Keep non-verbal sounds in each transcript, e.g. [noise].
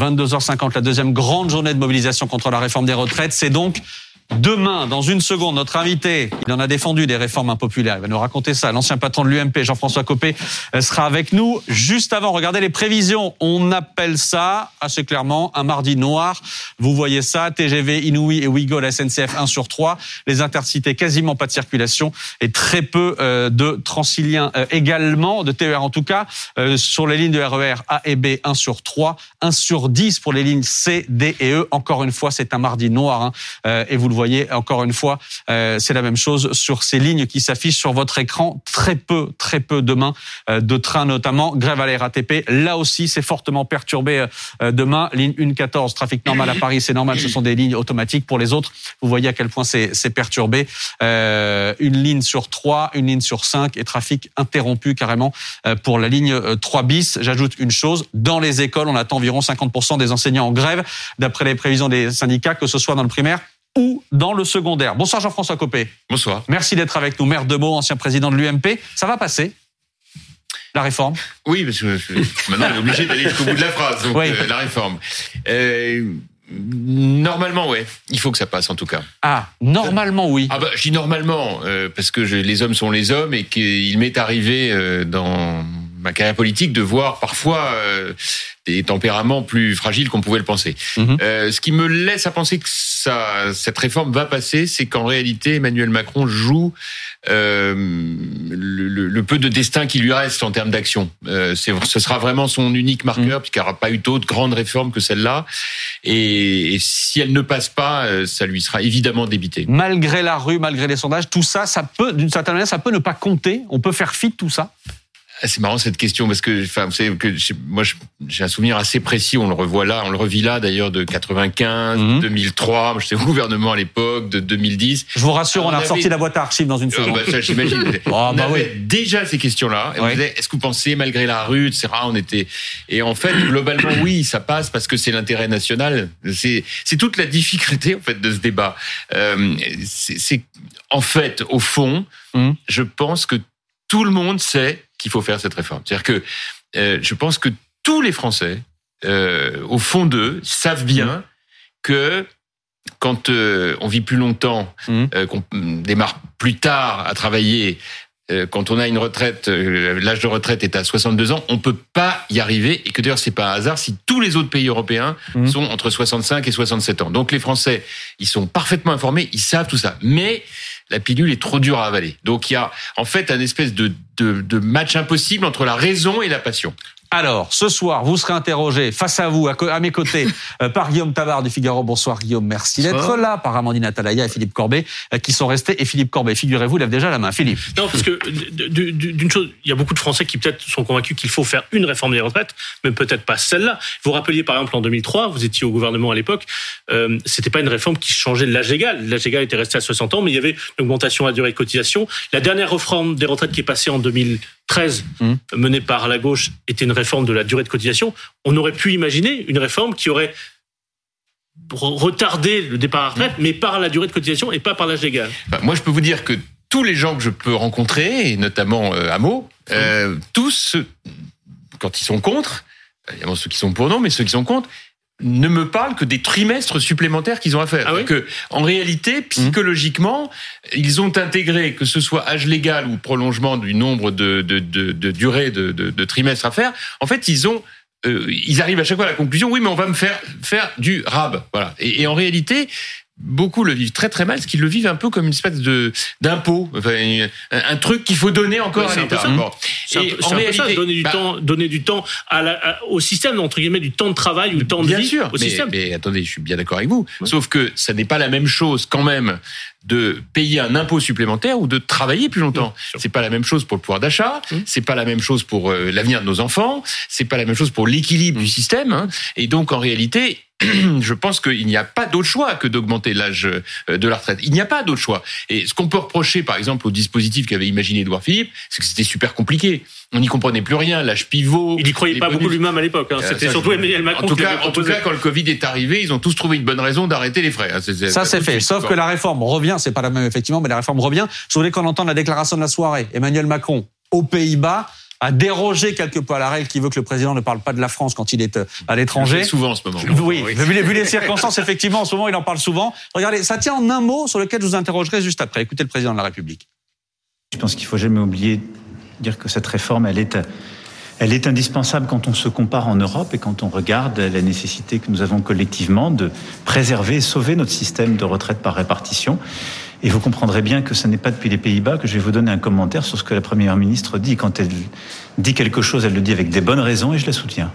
22h50, la deuxième grande journée de mobilisation contre la réforme des retraites. C'est donc Demain, dans une seconde, notre invité, il en a défendu des réformes impopulaires. Il va nous raconter ça. L'ancien patron de l'UMP, Jean-François Copé, euh, sera avec nous. Juste avant, regardez les prévisions. On appelle ça, assez clairement, un mardi noir. Vous voyez ça, TGV, Inouï et Ouigo, la SNCF 1 sur 3. Les intercités, quasiment pas de circulation et très peu euh, de transiliens euh, également, de TER en tout cas. Sur les lignes de RER e A et B, 1 sur 3. 1 sur 10 pour les lignes C, D et E. Encore une fois, c'est un mardi noir. Hein. Et vous le voyez, encore une fois, euh, c'est la même chose sur ces lignes qui s'affichent sur votre écran. Très peu, très peu demain euh, de trains notamment. Grève à la RATP. Là aussi, c'est fortement perturbé euh, demain. Ligne 114, trafic normal à Paris, c'est normal. Ce sont des lignes automatiques. Pour les autres, vous voyez à quel point c'est perturbé. une ligne sur 3, une ligne sur 5 et trafic interrompu carrément pour la ligne 3 bis. J'ajoute une chose. Dans les écoles, on attend environ 50% des enseignants en grève, d'après les prévisions des syndicats, que ce soit dans le primaire ou dans le secondaire. Bonsoir Jean-François Copé. Bonsoir. Merci d'être avec nous. Maire de Meaux, ancien président de l'UMP. Ça va passer la réforme? Oui, parce que [laughs] maintenant on est obligé d'aller jusqu'au bout de la phrase. Donc, euh, la réforme. Euh, normalement, ouais. Il faut que ça passe en tout cas. Ah, normalement, oui. Ah bah, je dis normalement euh, parce que les hommes sont les hommes et qu'il m'est arrivé dans ma carrière politique de voir parfois des tempéraments plus fragiles qu'on pouvait le penser. Mhm. Euh, ce qui me laisse à penser que ça, cette réforme va passer, c'est qu'en réalité Emmanuel Macron joue euh, le, le, peu de destin qui lui reste en termes d'action. Euh, ce sera vraiment son unique marqueur, mhm. puisqu'il n'y aura pas eu d'autres grandes réformes que celle-là. Et, et, si elle ne passe pas, euh, ça lui sera évidemment débité. Malgré la rue, malgré les sondages, tout ça, ça peut, d'une certaine manière, ça peut ne pas compter. On peut faire fi de tout ça. Ah, c'est marrant cette question parce que, enfin, vous savez que moi j'ai un souvenir assez précis. On le revoit là, on le revit là d'ailleurs de 95, 2003. J'étais au gouvernement à l'époque, de 2010. Je vous rassure, on, a ressorti la boîte à archives dans une seconde. Euh, bah, j'imagine. oh, [laughs] on bah avait déjà ces questions-là. Est-ce que vous pensez malgré la rue, etc. On était et en fait globalement oui, ça passe parce que c'est l'intérêt national. C'est c'est toute la difficulté en fait de ce débat. Euh, c'est en fait au fond, mmh. je pense que tout le monde sait qu'il faut faire cette réforme. C'est-à-dire que euh, je pense que tous les Français, euh, au fond d'eux, savent bien que quand euh, on vit plus longtemps, mmh. qu'on démarre plus tard à travailler, quand on a une retraite, l'âge de retraite est à 62 ans, on peut pas y arriver et que d'ailleurs c'est pas un hasard si tous les autres pays européens mmh. sont entre 65 et 67 ans. Donc les Français, ils sont parfaitement informés, ils savent tout ça. Mais la pilule est trop dure à avaler. Donc il y a en fait un espèce de, de, de match impossible entre la raison et la passion. Alors, ce soir, vous serez interrogé face à vous, à, mes côtés, [laughs] euh, par Guillaume Tavard du Figaro. Bonsoir Guillaume, merci d'être là. Par Amandine Atalaya et Philippe Corbet, euh, qui sont restés. Et Philippe Corbet, figurez-vous, lève déjà la main. Philippe. Non, parce que d'une chose, il y a beaucoup de Français qui peut-être sont convaincus qu'il faut faire une réforme des retraites, mais peut-être pas celle-là. Vous rappeliez par exemple en 2003, vous étiez au gouvernement à l'époque, euh, c'était pas une réforme qui changeait l'âge égal. L'âge égal était resté à 60 ans, mais il y avait une augmentation à durée de cotisation. La dernière réforme des retraites qui est passée en 2000 13 mmh. menée par la gauche était une réforme de la durée de cotisation, on aurait pu imaginer une réforme qui aurait retardé le départ à la retraite, mmh. mais par la durée de cotisation et pas par l'âge légal. Bah, moi, je peux vous dire que tous les gens que je peux rencontrer, et notamment euh, à Meaux, euh, tous, quand ils sont contre, évidemment ceux qui sont pour non, mais ceux qui sont contre, ne me parlent que des trimestres supplémentaires qu'ils ont à faire. Ah que, en réalité, psychologiquement, ils ont intégré que ce soit âge légal ou prolongement du nombre de, de, de, de durée de, de, trimestres à faire. En fait, ils ont euh, ils arrivent à chaque fois à la conclusion, oui, mais on va me faire faire du rab, voilà. Et, et en réalité, beaucoup le vivent très très mal, parce qu'ils le vivent un peu comme une espèce de d'impôt, enfin, un, truc qu'il faut donner encore à l'État. Donner du bah temps, donner du temps à la, au système entre guillemets du temps de travail ou du temps de bien vie sûr, au mais, système. Mais attendez, je suis bien d'accord avec vous. Sauf que ça n'est pas la même chose quand même de payer un impôt supplémentaire ou de travailler plus longtemps. C'est pas la même chose pour le pouvoir d'achat, mmh. c'est pas la même chose pour euh, l'avenir de nos enfants, c'est pas la même chose pour l'équilibre du système. Hein. Et donc en réalité, [clears throat] je pense qu'il n'y a pas d'autre choix que d'augmenter l'âge euh, de la retraite. Il n'y a pas d'autre choix. Et ce qu'on peut reprocher, par exemple, au dispositif qu'avait imaginé Edouard Philippe, c'est que c'était super compliqué. On n'y comprenait plus rien, l'âge pivot. Il n'y croyait pas beaucoup lui-même à l'époque. Hein. Euh, c'était surtout Emmanuel Macron. En tout, cas, en tout cas, quand le Covid est arrivé, ils ont tous trouvé une bonne raison d'arrêter les frais. Hein. Ça, c'est fait. Sauf que la réforme revient, c'est pas la même effectivement, mais la réforme revient. Je voulais qu'on entende la déclaration de la soirée. Emmanuel Macron aux Pays-Bas a dérogé quelque peu à la règle qui veut que le président ne parle pas de la France quand il est euh, à l'étranger. Souvent en ce moment. Oui, vu les, vu les [laughs] circonstances, effectivement, en ce moment, il en parle souvent. Regardez, ça tient en un mot sur lequel je vous interrogerai juste après. Écoutez le président de la République. Je pense qu'il faut jamais oublier de dire que cette réforme, elle est, elle est indispensable quand on se compare en Europe et quand on regarde la nécessité que nous avons collectivement de préserver et sauver notre système de retraite par répartition. Et vous comprendrez bien que ce n'est pas depuis les Pays-Bas que je vais vous donner un commentaire sur ce que la Première ministre dit. Quand elle dit quelque chose, elle le dit avec des bonnes raisons et je la soutiens.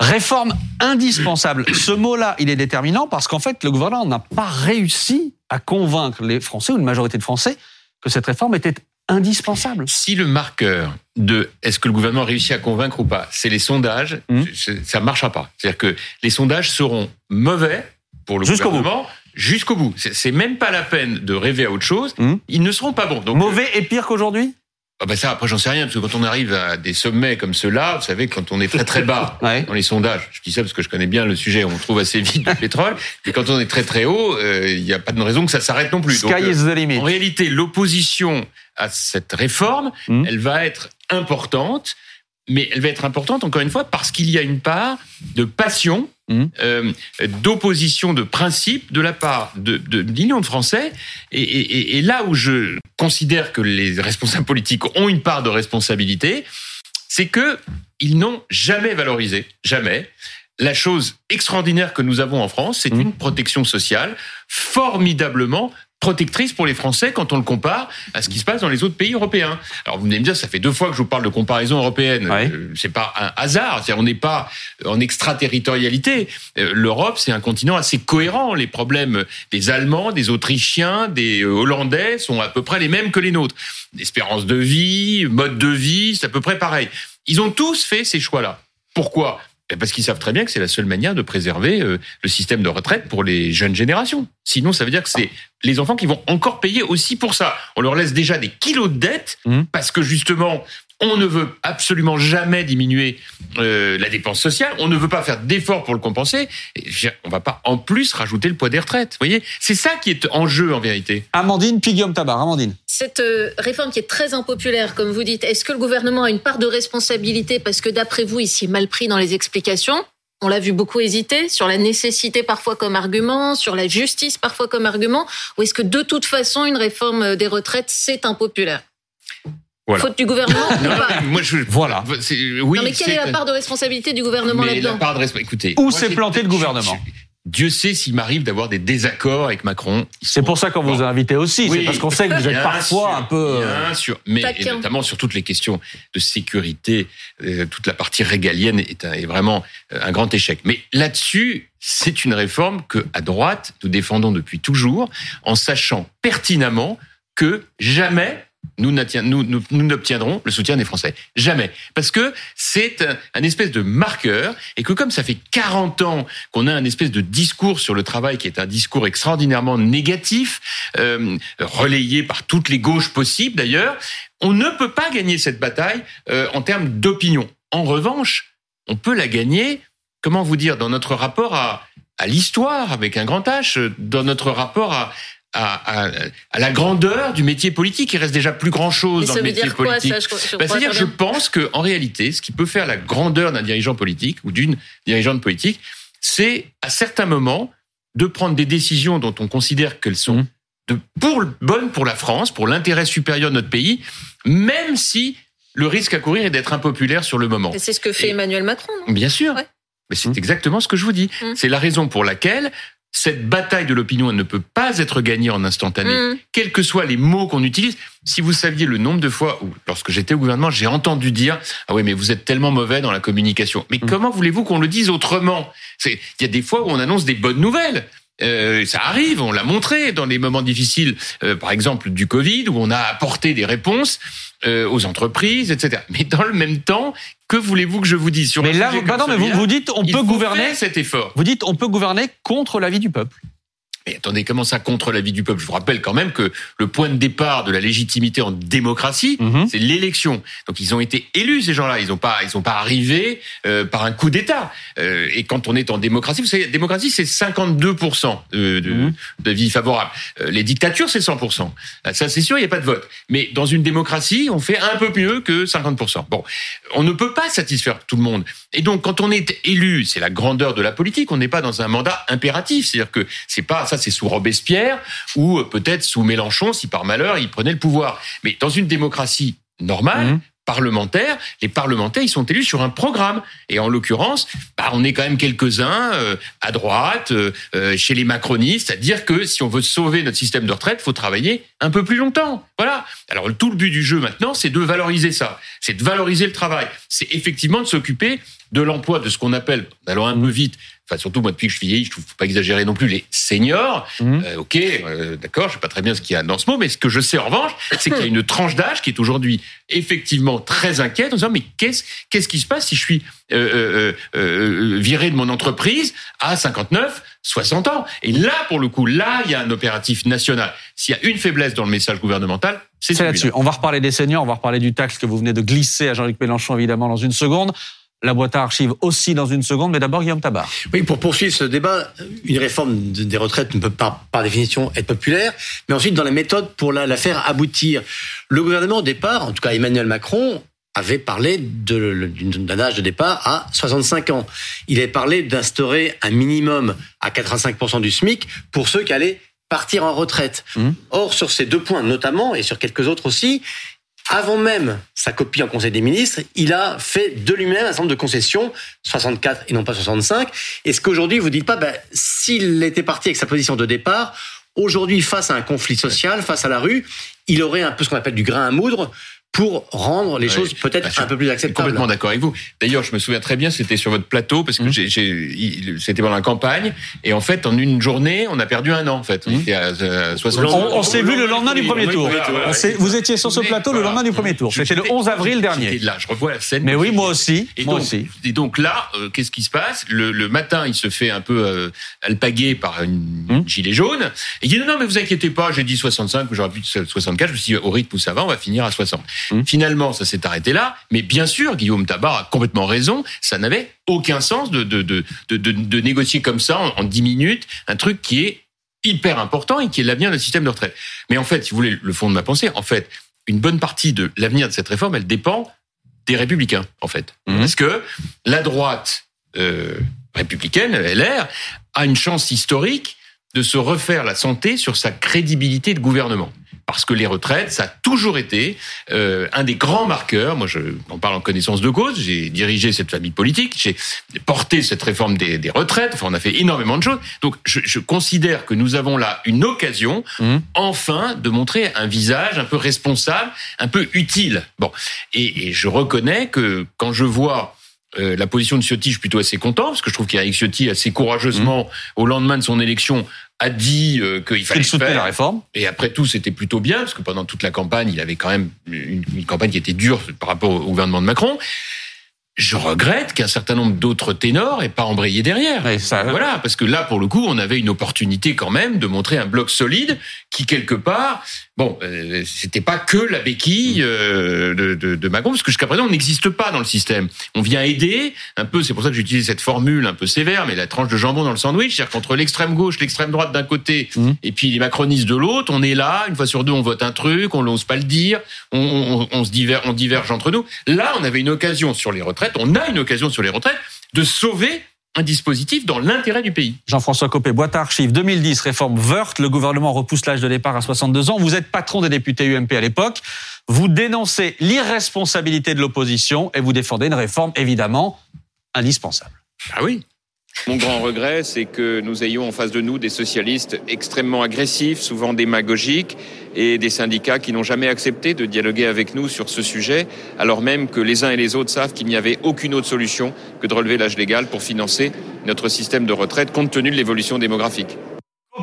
Réforme indispensable. Ce mot-là, il est déterminant parce qu'en fait, le gouvernement n'a pas réussi à convaincre les Français ou une majorité de Français que cette réforme était indispensable. Si le marqueur de est-ce que le gouvernement a réussi à convaincre ou pas, c'est les sondages, mmh. ça ne marchera pas. C'est-à-dire que les sondages seront mauvais pour le gouvernement jusqu'au bout. C'est même pas la peine de rêver à autre chose. Mmh. Ils ne seront pas bons. Donc, Mauvais et pire qu'aujourd'hui? Ah bah ça, après j'en sais rien, parce que quand on arrive à des sommets comme ceux-là, vous savez, quand on est très très bas [laughs] dans les sondages, je dis ça parce que je connais bien le sujet, on trouve assez vite le [laughs] pétrole, et quand on est très très haut, euh, il n'y a pas de raison que ça s'arrête non plus. Sky Donc, is the limit. En réalité, l'opposition à cette réforme, mmh. elle va être importante, mais elle va être importante, encore une fois, parce qu'il y a une part de passion, mmh. euh, d'opposition de principe de la part de, de, de Français. Et, et, et, là où je considère que les responsables politiques ont une part de responsabilité, c'est que ils n'ont jamais valorisé, jamais, la chose extraordinaire que nous avons en France, c'est mmh. une protection sociale formidablement protectrice pour les Français quand on le compare à ce qui se passe dans les autres pays européens. Alors vous venez me dire, ça fait deux fois que je vous parle de comparaison européenne. Ouais. Euh, c'est pas un hasard. C'est on n'est pas en extraterritorialité. Euh, L'Europe, c'est un continent assez cohérent. Les problèmes des Allemands, des Autrichiens, des euh, Hollandais sont à peu près les mêmes que les nôtres. Espérance de vie, mode de vie, c'est à peu près pareil. Ils ont tous fait ces choix-là. Pourquoi? Parce qu'ils savent très bien que c'est la seule manière de préserver euh, le système de retraite pour les jeunes générations. Sinon, ça veut dire que c'est les enfants qui vont encore payer aussi pour ça. On leur laisse déjà des kilos de dettes mmh. parce que justement, on ne veut absolument jamais diminuer euh, la dépense sociale. On ne veut pas faire d'efforts pour le compenser. Et on va pas en plus rajouter le poids des retraites. Vous voyez, c'est ça qui est en jeu en vérité. Amandine, puis Guillaume Tabar. Amandine. Cette euh, réforme qui est très impopulaire, comme vous dites, est-ce que le gouvernement a une part de responsabilité? Parce que d'après vous, il s'y est mal pris dans les explications on l'a vu beaucoup hésiter sur la nécessité parfois comme argument, sur la justice parfois comme argument, ou est-ce que de toute façon une réforme des retraites c'est impopulaire? Voilà. Faute du gouvernement ou pas moi, je, Voilà. Oui, non, mais quelle est, la part de responsabilité du gouvernement là-dedans Écoutez, où s'est planté le gouvernement Dieu sait s'il m'arrive d'avoir des désaccords avec Macron. C'est pour ça qu'on vous a invité aussi. Oui, c'est parce qu'on sait que vous êtes parfois un peu. Bien sûr, mais notamment sur toutes les questions de sécurité, euh, toute la partie régalienne est, est vraiment euh, un grand échec. Mais là-dessus, c'est une réforme que à droite nous défendons depuis toujours, en sachant pertinemment que jamais nous n'obtiendrons le soutien des Français. Jamais. Parce que c'est un, espèce de marqueur et que comme ça fait 40 ans qu'on a un espèce de discours sur le travail qui est un discours extraordinairement négatif, euh, relayé par toutes les gauches possibles d'ailleurs, on ne peut pas gagner cette bataille euh, en termes d'opinion. En revanche, on peut la gagner, comment vous dire, dans notre rapport à, à l'histoire avec un grand H, dans notre rapport à, à, à, la grandeur du métier politique. Il reste déjà plus grand chose dans le métier politique. Bah, c'est-à-dire, je pense que en réalité, ce qui peut faire la grandeur d'un dirigeant politique ou d'une dirigeante politique, c'est à certains moments de prendre des décisions dont on considère qu'elles sont mmh. de pour bonnes pour la France, pour l'intérêt supérieur de notre pays, même si le risque à courir est d'être impopulaire sur le moment. C'est ce que fait Emmanuel Macron. Non? Bien sûr. Mais c'est exactement ce que je vous dis. Mmh. C'est la raison pour laquelle cette bataille de l'opinion, elle ne peut pas être gagnée en instantané, mm. quels que soient les mots qu'on utilise. Si vous saviez le nombre de fois où, lorsque j'étais au gouvernement, j'ai entendu dire ah oui mais vous êtes tellement mauvais dans la communication. Mais mm. comment voulez-vous qu'on le dise autrement? Il y a des fois où on annonce des bonnes nouvelles. Euh, ça arrive, on l'a montré dans les moments difficiles, euh, par exemple du Covid, où on a apporté des réponses euh, aux entreprises, etc. Mais dans le même temps, que voulez-vous que je vous dise sur Mais là, vous, mais vous, vous dites on peut gouverner cet effort. Vous dites on peut gouverner contre l'avis du peuple. Mais attendez, comment ça contre l'avis du peuple? Je vous rappelle quand même que le point de départ de la légitimité en démocratie, mhm. c'est l'élection. Donc ils ont été élus ces gens-là. Ils n'ont pas, ils sont pas arrivés euh, par un coup d'État. Euh, et quand on est en démocratie, vous savez, démocratie c'est 52 de, de, mhm. d'avis favorables. Euh, les dictatures c'est 100% Ça c'est sûr, il n'y a pas de vote. Mais dans une démocratie, on fait un peu mieux que 50% Bon, on ne peut pas satisfaire tout le monde. Et donc quand on est élu, c'est la grandeur de la politique. On n'est pas dans un mandat impératif. C'est-à-dire que c'est pas ça c'est sous Robespierre ou peut-être sous Mélenchon si par malheur il prenait le pouvoir. Mais dans une démocratie normale, mmh. parlementaire, les parlementaires, ils sont élus sur un programme. Et en l'occurrence, bah, on est quand même quelques-uns euh, à droite, euh, euh, chez les macronistes, à dire que si on veut sauver notre système de retraite, faut travailler un peu plus longtemps. Voilà. Alors tout le but du jeu maintenant, c'est de valoriser ça, c'est de valoriser le travail, c'est effectivement de s'occuper de l'emploi de ce qu'on appelle, allons un peu vite, enfin surtout moi depuis que je suis vieilli, je trouve faut pas exagérer non plus les seniors. Mmh. Euh, ok, euh, d'accord, je sais pas très bien ce qu'il y a dans ce mot, mais ce que je sais en revanche, c'est qu'il y a une tranche d'âge qui est aujourd'hui effectivement très inquiète en disant mais qu'est-ce qu'est-ce qui se passe si je suis euh, viré de mon entreprise à 59, 60 ans? Et là pour le coup, là il y a un opératif national. S'il y a une faiblesse dans le message gouvernemental, c'est là-dessus. On va reparler des seniors, on va reparler du taxe que vous venez de glisser à Jean-Luc Mélenchon évidemment dans une seconde la boîte à archives aussi dans une seconde, mais d'abord Guillaume Tabar. Oui, pour poursuivre ce débat, une réforme des retraites ne peut pas, par définition, être populaire, mais ensuite dans la méthode pour la, faire aboutir. Le gouvernement au départ, en tout cas Emmanuel Macron, avait parlé d'un âge de départ à 65 ans. Il avait parlé d'instaurer un minimum à 85% du SMIC pour ceux qui allaient partir en retraite. Mmh. Or, sur ces deux points notamment, et sur quelques autres aussi, avant même sa copie en Conseil des ministres, il a fait de lui-même un certain nombre de concessions, 64 et non pas 65. Et ce qu'aujourd'hui vous dites pas, ben, s'il était parti avec sa position de départ, aujourd'hui face à un conflit social, face à la rue, il aurait un peu ce qu'on appelle du grain à moudre pour rendre les choses peut-être un peu plus acceptables. Complètement d'accord avec vous. D'ailleurs, je me souviens très bien, c'était sur votre plateau parce que mmh. j'ai, c'était pendant la campagne et en fait, en une journée, on a perdu un an en fait. On, on, s'est vu le lendemain du premier tour. vous étiez sur ce plateau le lendemain du premier tour. C'était le 11 avril dernier. là, je revois la scène. Mais oui, moi aussi. Et moi donc, aussi. Et donc là, euh, qu'est-ce qui se passe? Le, le, matin, il se fait un peu euh, alpaguer par une, mmh. gilet jaune. Et il dit non, non, mais vous inquiétez pas, j'ai dit 65, j'aurais pu 64. Je me suis dit au rythme où ça va, on va finir à 60. Mmh. Finalement, ça s'est arrêté là. Mais bien sûr, Guillaume Tabar a complètement raison. Ça n'avait aucun sens de, de, de, de, négocier comme ça en, dix 10 minutes un truc qui est hyper important et qui est l'avenir du système de retraite. Mais en fait, si vous voulez le fond de ma pensée, en fait, une bonne partie de l'avenir de cette réforme, elle dépend des républicains, en fait. Mmh. Parce que la droite euh, républicaine, LR, a une chance historique de se refaire la santé sur sa crédibilité de gouvernement parce que les retraites, ça a toujours été euh, un des grands marqueurs. Moi, je en parle en connaissance de cause. J'ai dirigé cette famille politique, j'ai porté cette réforme des, des, retraites. Enfin, on a fait énormément de choses. Donc, je, je considère que nous avons là une occasion, mmh. enfin, de montrer un visage un peu responsable, un peu utile. Bon, et, et je reconnais que quand je vois euh, la position de Ciotti, je suis plutôt assez content parce que je trouve qu'Eric Ciotti assez courageusement, mmh. au lendemain de son élection, a dit euh, qu'il fallait la réforme. Et après tout, c'était plutôt bien parce que pendant toute la campagne, il avait quand même une, une campagne qui était dure par rapport au gouvernement de Macron je regrette qu'un certain nombre d'autres ténors aient pas embrayé derrière. ça... Voilà, parce que là, pour le coup, on avait une opportunité quand même de montrer un bloc solide qui, quelque part, bon, euh, c'était pas que la béquille euh, de, de, de, Macron, parce que jusqu'à présent, on n'existe pas dans le système. On vient aider, un peu, c'est pour ça que j'utilise cette formule un peu sévère, mais la tranche de jambon dans le sandwich, c'est-à-dire qu'entre l'extrême gauche, l'extrême droite d'un côté, mmh. et puis les macronistes de l'autre, on est là, une fois sur deux, on vote un truc, on n'ose pas le dire, on, on, on se diverge, on diverge entre nous. Là, on avait une occasion sur les retraites on a une occasion sur les retraites de sauver un dispositif dans l'intérêt du pays. Jean-François Copé, boîte à archives 2010, réforme Wörth, le gouvernement repousse l'âge de départ à 62 ans. Vous êtes patron des députés UMP à l'époque. Vous dénoncez l'irresponsabilité de l'opposition et vous défendez une réforme évidemment indispensable. Ah oui. Mon grand regret, c'est que nous ayons en face de nous des socialistes extrêmement agressifs, souvent démagogiques, et des syndicats qui n'ont jamais accepté de dialoguer avec nous sur ce sujet, alors même que les uns et les autres savent qu'il n'y avait aucune autre solution que de relever l'âge légal pour financer notre système de retraite, compte tenu de l'évolution démographique.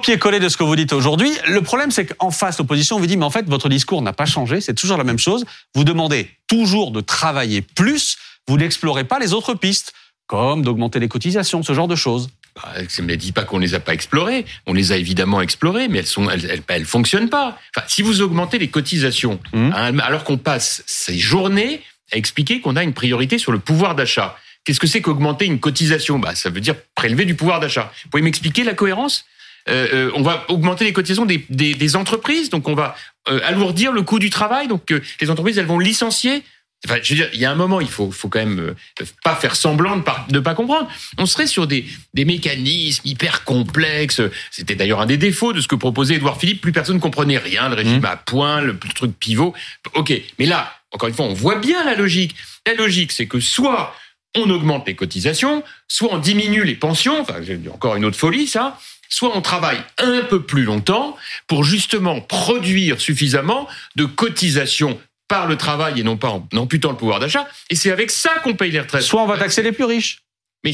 Pied collé de ce que vous dites aujourd'hui, le problème c'est qu'en face, l'opposition vous dit, mais en fait, votre discours n'a pas changé, c'est toujours la même chose. Vous demandez toujours de travailler plus, vous n'explorez pas les autres pistes comme d'augmenter les cotisations, ce genre de choses. bah, ne dit pas qu'on les a pas explorées. On les a évidemment explorées, mais elles sont, elles, elles, fonctionnent pas. Enfin, si vous augmentez les cotisations, mmh. hein, alors qu'on passe ces journées à expliquer qu'on a une priorité sur le pouvoir d'achat. Qu'est-ce que c'est qu'augmenter une cotisation? Bah, ça veut dire prélever du pouvoir d'achat. Vous pouvez m'expliquer la cohérence? Euh, euh, on va augmenter les cotisations des, des, des entreprises, donc on va euh, alourdir le coût du travail, donc les entreprises elles vont licencier. Enfin, je veux dire, il y a un moment, il faut, faut quand même euh, pas faire semblant de pas, de pas comprendre. On serait sur des, des mécanismes hyper complexes. C'était d'ailleurs un des défauts de ce que proposait Édouard Philippe. Plus personne ne comprenait rien, le régime mmh. à point, le, le truc pivot. Ok, mais là, encore une fois, on voit bien la logique. La logique, c'est que soit on augmente les cotisations, soit on diminue les pensions. Enfin, encore une autre folie, ça soit on travaille un peu plus longtemps pour justement produire suffisamment de cotisations par le travail et non pas en amputant le pouvoir d'achat. Et c'est avec ça qu'on paye les retraites. Soit on va taxer les plus riches. Mais,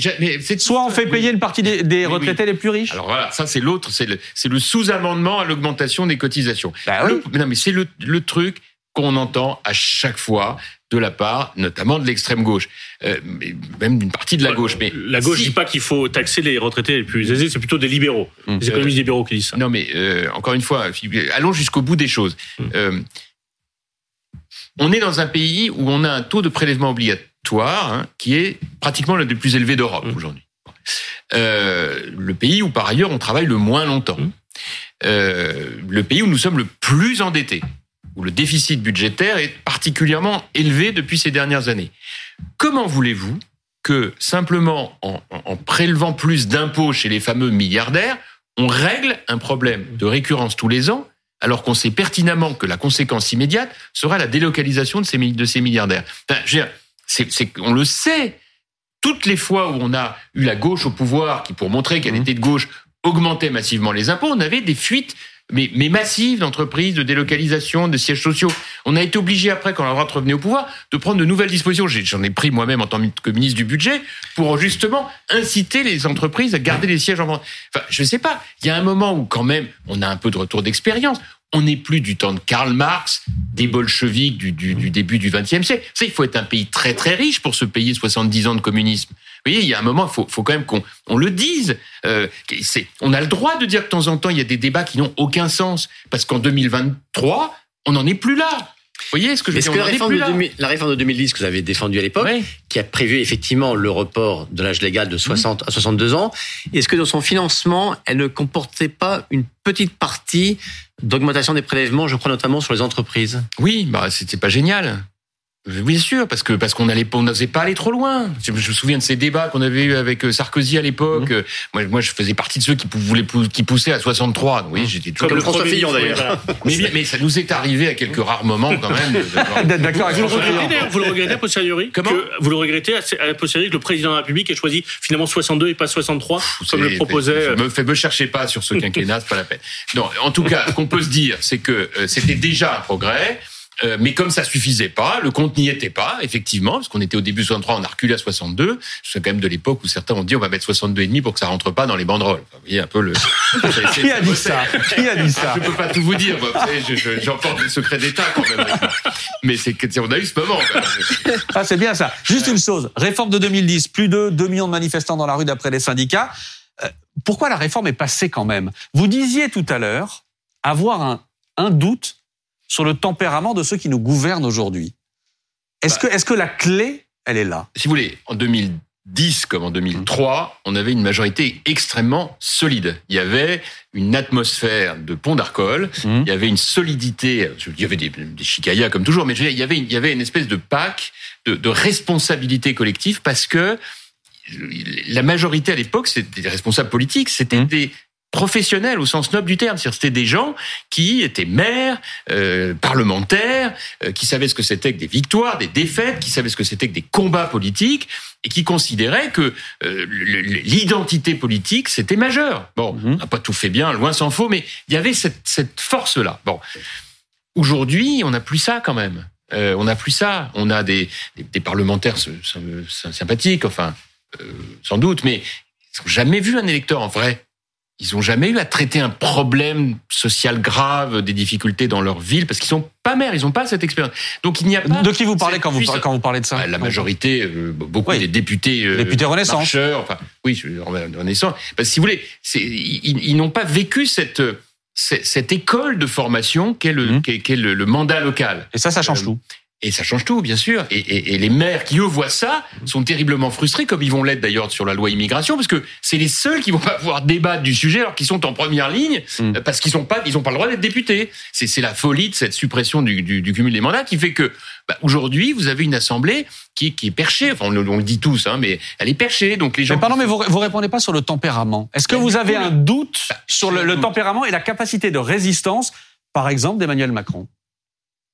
Soit on fait payer une partie des, retraités les plus riches. Alors voilà, ça c'est l'autre, c'est le, le sous-amendement à l'augmentation des cotisations. Bah oui. non mais c'est le, le truc qu'on entend à chaque fois de la part, notamment de l'extrême gauche, euh, même d'une partie de la gauche. Mais la gauche ne dit pas qu'il faut taxer les retraités les plus aisés, c'est plutôt des libéraux, mmh. des économistes libéraux qui disent ça. Non, mais euh, encore une fois, allons jusqu'au bout des choses. Mmh. Euh, on est dans un pays où on a un taux de prélèvement obligatoire hein, qui est pratiquement l'un des plus élevés d'Europe mmh. aujourd'hui. le pays où par ailleurs on travaille le moins longtemps. le pays où nous sommes le plus endettés où le déficit budgétaire est particulièrement élevé depuis ces dernières années. Comment voulez-vous que simplement en, en prélevant plus d'impôts chez les fameux milliardaires, on règle un problème de récurrence tous les ans, alors qu'on sait pertinemment que la conséquence immédiate sera la délocalisation de ces, de ces milliardaires enfin, c'est, On le sait. Toutes les fois où on a eu la gauche au pouvoir, qui pour montrer qu'elle mmh. était de gauche, augmentait massivement les impôts, on avait des fuites mais, mais massive d'entreprises, de délocalisation, de sièges sociaux. On a été obligé après, quand la droite revenait au pouvoir, de prendre de nouvelles dispositions. J'en ai pris moi-même en tant que ministre du budget pour justement inciter les entreprises à garder les sièges en vente. Enfin, je sais pas. Il y a un moment où quand même on a un peu de retour d'expérience. On n'est plus du temps de Karl Marx, des bolcheviks du, du, du début du XXe siècle. Ça, il faut être un pays très très riche pour se payer 70 ans de communisme. Vous voyez, il y a un moment, il faut, faut quand même qu'on on le dise. Euh, on a le droit de dire que de temps en temps, il y a des débats qui n'ont aucun sens. Parce qu'en 2023, on n'en est plus là. Voyez ce que je veux dire que la réforme, de la réforme de 2010 que vous avez défendue à l'époque, qui a prévu effectivement le report de l'âge légal de 60 à 62 ans, est-ce que dans son financement, elle ne comportait pas une petite partie d'augmentation des prélèvements, je crois notamment sur les entreprises? Oui, bah c'était pas génial. Bien sûr, parce que parce qu'on n'osait pas aller trop loin. Je me souviens de ces débats qu'on avait eu avec euh, Sarkozy à l'époque. Mmh. Moi, moi, je faisais partie de ceux qui voulaient qui poussaient à 63. Oui, j'étais comme, comme François Fillon d'ailleurs. mais, mais, ça nous est arrivé à quelques rares moments quand même. [laughs] D'accord. Vous, le regrettez, vous le regrettez a posteriori Comment? que Vous le regrettez à posteriori que le président de la République ait choisi finalement 62 et pas 63 comme le proposait. Me, me cherchez pas sur ce quinquennat, c'est pas la peine. Non, en tout cas, ce qu'on peut se dire, c'est que euh, c'était déjà un progrès. Euh, mais comme ça suffisait pas, le compte n'y était pas, effectivement, parce qu'on était au début 63, on a reculé à 62. C'est quand même de l'époque où certains ont dit on va mettre 62 et demi pour que ça rentre pas dans les banderoles. vous voyez un peu le. [laughs] Qui a dit ça Qui a dit ça Je peux pas tout vous dire. J'emporte le secret d'État quand même. Mais c'est on a eu ce moment. ah c'est bien ça. Juste une chose. Réforme de 2010, plus de 2 millions de manifestants dans la rue d'après les syndicats. Euh, pourquoi la réforme est passée quand même? Vous disiez tout à l'heure avoir un, un doute sur le tempérament de ceux qui nous gouvernent aujourd'hui. Est-ce bah. que, est-ce que la clé, elle est là? Si vous voulez, en 2010 comme en 2003, on avait une majorité extrêmement solide. Il y avait une atmosphère de pont d'Arcole, mmh. il y avait une solidité, il y avait des, des comme toujours, mais il y avait, il y avait une espèce de pack de, de responsabilité collective parce que la majorité à l'époque, c'était des responsables politiques, c'était mmh. des professionnels au sens noble du terme. C'était des gens qui étaient maires, euh, parlementaires, euh, qui savaient ce que c'était que des victoires, des défaites, qui savaient ce que c'était que des combats politiques et qui considéraient que euh, l'identité politique c'était majeur. Bon, mhm. on n'a pas tout fait bien, loin s'en faut, mais il y avait cette, cette force-là. Bon, aujourd'hui, on n'a plus ça quand même. Euh, on n'a plus ça. On a des, des, des parlementaires sympathiques, enfin, sans doute, mais ils n'ont jamais vu un électeur en vrai. Ils ont jamais eu à traiter un problème social grave, des difficultés dans leur ville, parce qu'ils sont pas maires, ils n'ont pas cette expérience. Donc il n'y a pas. De qui vous parlez quand vous, quand vous parlez de ça La majorité, euh, beaucoup des députés. Euh, députés Renaissance. Marcheurs, enfin, oui, Renaissance. Parce que si vous voulez, ils, ils n'ont pas vécu cette cette école de formation qu'est le, mmh. qu'est, le, le, mandat local. Et ça, ça change euh, tout. Et ça change tout, bien sûr. Et, et, et, les maires qui, eux, voient ça, sont terriblement frustrés, comme ils vont l'être d'ailleurs sur la loi immigration, parce que c'est les seuls qui vont [laughs] pas pouvoir débattre du sujet alors qu'ils sont en première ligne, mm. euh, parce qu'ils sont pas, ils ont pas le droit d'être députés. C'est, c'est la folie de cette suppression du, du, du, cumul des mandats qui fait que, bah, aujourd'hui, vous avez une assemblée qui, qui est perchée. Enfin, on, on, le dit tous, hein, mais elle est perchée. Donc les gens. Mais pardon, mais vous, vous répondez pas sur le tempérament. Est-ce que bah, vous avez un doute bah, sur le, le tempérament et la capacité de résistance, par exemple, d'Emmanuel Macron?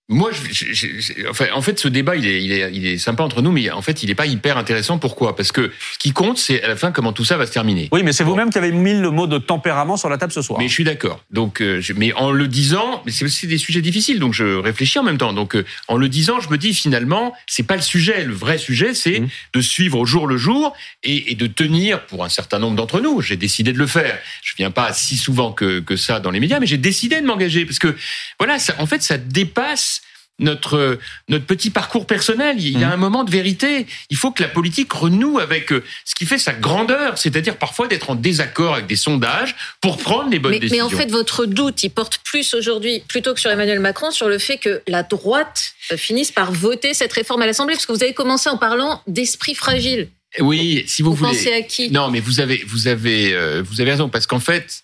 Moi, je, enfin, en fait, ce débat, il est, il, est, il est sympa entre nous, mais en fait, il n'est pas hyper intéressant. Pourquoi? Parce que ce qui compte, c'est à la fin comment tout ça va se terminer. Oui, mais c'est vous-même qui avez mis le mot de tempérament sur la table ce soir. Mais je suis d'accord. Donc, euh, mais en le disant, c'est des sujets difficiles, donc je réfléchis en même temps. Donc, euh, en le disant, je me dis finalement, c'est pas le sujet. Le vrai sujet, c'est mmh. de suivre au jour le jour et, et de tenir pour un certain nombre d'entre nous. J'ai décidé de le faire. Je viens pas si souvent que, que ça dans les médias, mais j'ai décidé de m'engager parce que voilà, ça, en fait, ça dépasse notre notre petit parcours personnel. Il y a mmh. un moment de vérité. Il faut que la politique renoue avec euh, ce qui fait sa grandeur, c'est-à-dire parfois d'être en désaccord avec des sondages pour prendre les bonnes décisions. Mais en fait, votre doute, il porte plus aujourd'hui, plutôt que sur Emmanuel Macron, sur le fait que la droite euh, finisse par voter cette réforme à l'Assemblée, parce que vous avez commencé en parlant d'esprit fragile. Oui, si vous, vous voulez. Pensez à qui? Non, mais vous avez vous avez euh, vous avez raison parce qu'en fait,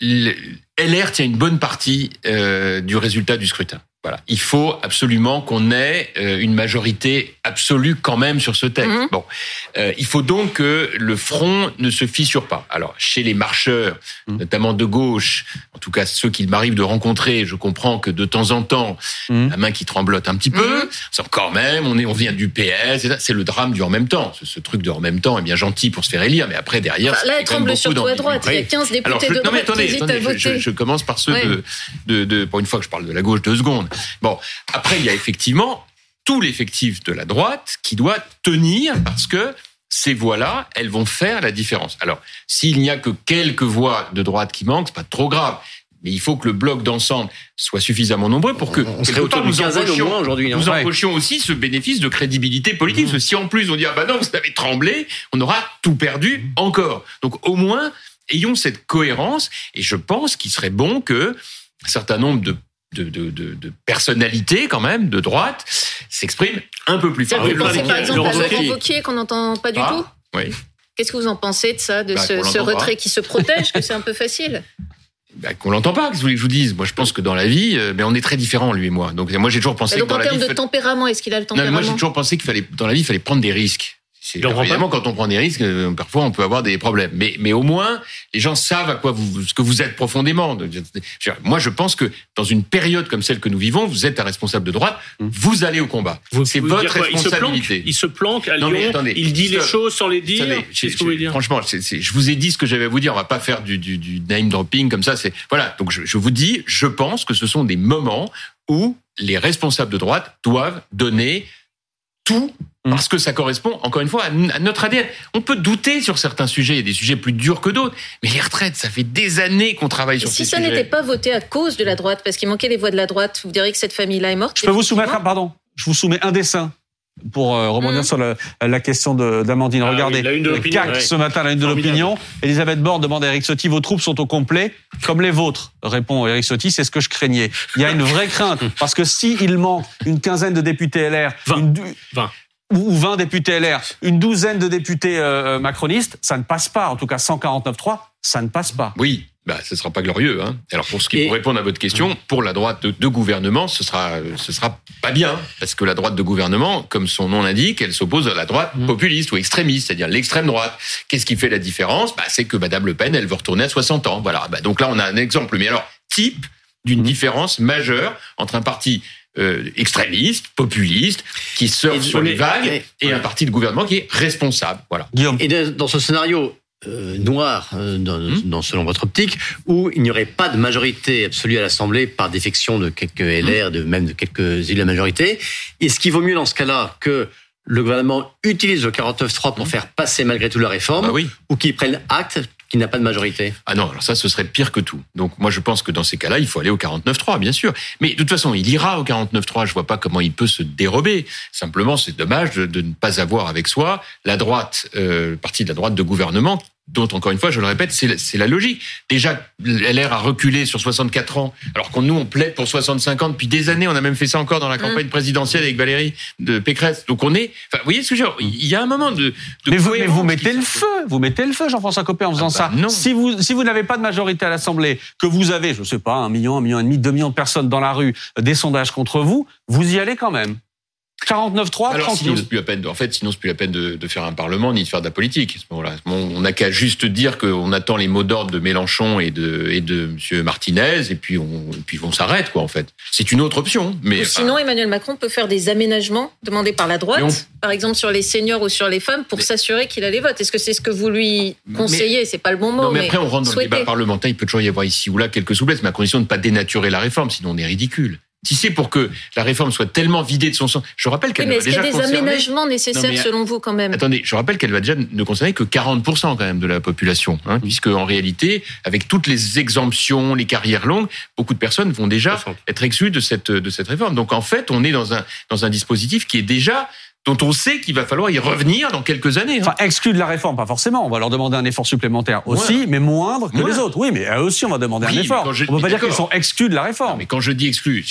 LR tient une bonne partie du résultat du scrutin. Voilà. Il faut absolument qu'on ait euh, une majorité absolue quand même sur ce texte. Mhm. Bon, euh, il faut donc que le front ne se fissure pas. Alors, chez les marcheurs, mhm. notamment de gauche, en tout cas ceux qu'il m'arrive de rencontrer, je comprends que de temps en temps, mhm. la main qui tremblote un petit peu, c'est quand même, on est, on vient du PS, c'est le drame du en même temps. Ce, truc de en même temps est bien gentil pour se faire élire, mais après derrière, là, elle tremble surtout à droite. Il y a 15 députés de droite qui hésitent à voter. Je, je, commence par ceux de, de, de, pour une fois que je parle de la gauche, deux secondes. Bon, après, il y a effectivement tout l'effectif de la droite qui doit tenir parce que ces voix-là, elles vont faire la différence. Alors, s'il n'y a que quelques voix de droite qui manquent, c'est pas trop grave. Mais il faut que le bloc d'ensemble soit suffisamment nombreux pour que on serait autour nous empochions, aujourd'hui. Nous empochions aussi ce bénéfice de crédibilité politique. Mmh. Parce que si en plus on dit ah bah non vous avez tremblé, on aura tout perdu mmh. encore. Donc au moins ayons cette cohérence et je pense qu'il serait bon que un certain nombre de de, de, de, de, personnalité quand même de droite s'exprime un peu plus fort. Vous pensez par exemple à Laurent Wauquiez qu'on n'entend pas du ah, tout Oui. Qu'est-ce que vous en pensez de ça, de bah, ce, ce retrait qui se protège, que c'est un peu facile bah, qu'on l'entend pas, qu'est-ce que je vous dise? Moi, je pense que dans la vie, mais euh, ben, on est très différents, lui et moi. Donc, moi, j'ai toujours pensé donc, que dans en termes de tempérament, est-ce qu'il a le tempérament non, Moi, j'ai toujours pensé qu'il fallait, dans la vie, il fallait prendre des risques. Évidemment, quand on prend des risques, euh, parfois on peut avoir des problèmes. Mais, mais au moins, les gens savent à quoi vous, ce que vous êtes profondément. Moi, je pense que dans une période comme celle que nous vivons, vous êtes un responsable de droite, mmh. vous allez au combat. C'est votre responsabilité. Il se planque, à Lyon, il dit les choses sans les dire. Franchement, je vous ai dit ce que j'avais à vous dire. On va pas faire du, du, du name dropping comme ça. C'est voilà. Donc je, je vous dis, je pense que ce sont des moments où les responsables de droite doivent donner tout mm. parce que ça correspond, encore une fois, à notre ADN. On peut douter sur certains sujets, il y a des sujets plus durs que d'autres, mais les retraites, ça fait des années qu'on travaille sur si ces sujets. Si ça n'était pas voté à cause de la droite, parce qu'il manquait les voix de la droite, vous diriez que cette famille-là est morte Je peux vous soumettre, pardon, je vous soumets un dessin pour euh, rebondir mmh. sur la, la question d'Amandine. Ah, Regardez, oui, la CAC ce matin, la une de l'opinion. Elisabeth Borne demande à Eric Sotti, vos troupes sont au complet, comme les vôtres, répond Eric Sotti, c'est ce que je craignais. Il y a une vraie crainte, [laughs] parce que s'il manque une quinzaine de députés LR, 20, 20 ou 20 députés LR, une douzaine de députés euh, euh, macronistes, ça ne passe pas. En tout cas, 149-3, ça ne passe pas. Oui, bah, ce sera pas glorieux. Hein. Alors pour ce qui pour répondre à votre question, pour la droite de, de, gouvernement, ce sera ce sera pas bien parce que la droite de gouvernement, comme son nom l'indique, elle s'oppose à la droite mmh. populiste ou extrémiste, c'est-à-dire l'extrême droite. Qu'est-ce qui fait la différence? Bah, c'est que Madame Le Pen, elle veut retourner à 60 ans. Voilà. Bah, donc là, on a un exemple. Mais alors type d'une mmh. différence majeure entre un parti euh, extrémiste, populiste, qui surfe sur les vagues, et un parti de gouvernement qui est responsable. Voilà. Et dans ce scénario, euh, noir, euh, dans, hmm. dans, selon votre optique, où il n'y aurait pas de majorité absolue à l'Assemblée par défection de quelques LR, hmm. de même de quelques élus de la majorité. Est-ce qu'il vaut mieux dans ce cas-là que le gouvernement utilise le 49.3 pour hmm. faire passer malgré tout la réforme, bah oui. ou qu'il prenne acte qui n'a pas de majorité Ah non, alors ça, ce serait pire que tout. Donc moi, je pense que dans ces cas-là, il faut aller au 49-3, bien sûr. Mais de toute façon, il ira au 49-3. Je vois pas comment il peut se dérober. Simplement, c'est dommage de, ne pas avoir avec soi la droite, euh, partie de la droite de gouvernement dont, encore une fois, je le répète, c'est la logique. Déjà, LR a reculé sur 64 ans, alors qu'on nous, on plaide pour 65 ans depuis des années. On a même fait ça encore dans la mmh. campagne présidentielle avec Valérie de Pécresse. Donc on est... Enfin, vous voyez ce que je veux dire? Il y a un moment de... de mais, vous, mais vous mettez le feu Vous mettez le feu, Jean-François Copé, en faisant ah ça. Bah non. Si vous, si vous n'avez pas de majorité à l'Assemblée, que vous avez, je ne sais pas, un million, un million et demi, deux millions de personnes dans la rue, des sondages contre vous, vous y allez quand même. 49-3, Alors, sinon, c'est plus la peine de, en fait, sinon, c'est plus la peine de, de, faire un parlement ni de faire de la politique. À ce moment-là, on n'a qu'à juste dire qu'on attend les mots d'ordre de Mélenchon et de, et de Monsieur Martinez, et puis on, et puis on s'arrête, quoi, en fait. C'est une autre option. Mais, sinon, Emmanuel Macron peut faire des aménagements demandés par la droite, par exemple sur les seniors ou sur les femmes, pour s'assurer qu'il a les votes. Est-ce que c'est ce que vous lui conseillez? C'est pas le bon mot. Non, mais, après, on rentre dans le débat parlementaire. Il peut toujours y avoir ici ou là quelques souplesses, mais à condition de ne pas dénaturer la réforme, sinon on est ridicule. Si c'est pour que la réforme soit tellement vidée de son sens, je rappelle qu'elle oui, mais est-ce qu'il y a des aménagements nécessaires selon vous quand même? Attendez, je rappelle qu'elle va déjà ne concerner que 40% quand même de la population, hein, puisque en réalité, avec toutes les exemptions, les carrières longues, beaucoup de personnes vont déjà être exclues de cette de cette réforme. Donc en fait, on est dans un dans un dispositif qui est déjà dont on sait qu'il va falloir y revenir dans quelques années. Hein. Enfin, exclus de la réforme, pas forcément. On va leur demander un effort supplémentaire aussi, mais moindre que les autres. Oui, mais eux aussi, on va demander un effort. on ne peut pas dire qu'ils sont exclus de la réforme. mais quand je dis exclus,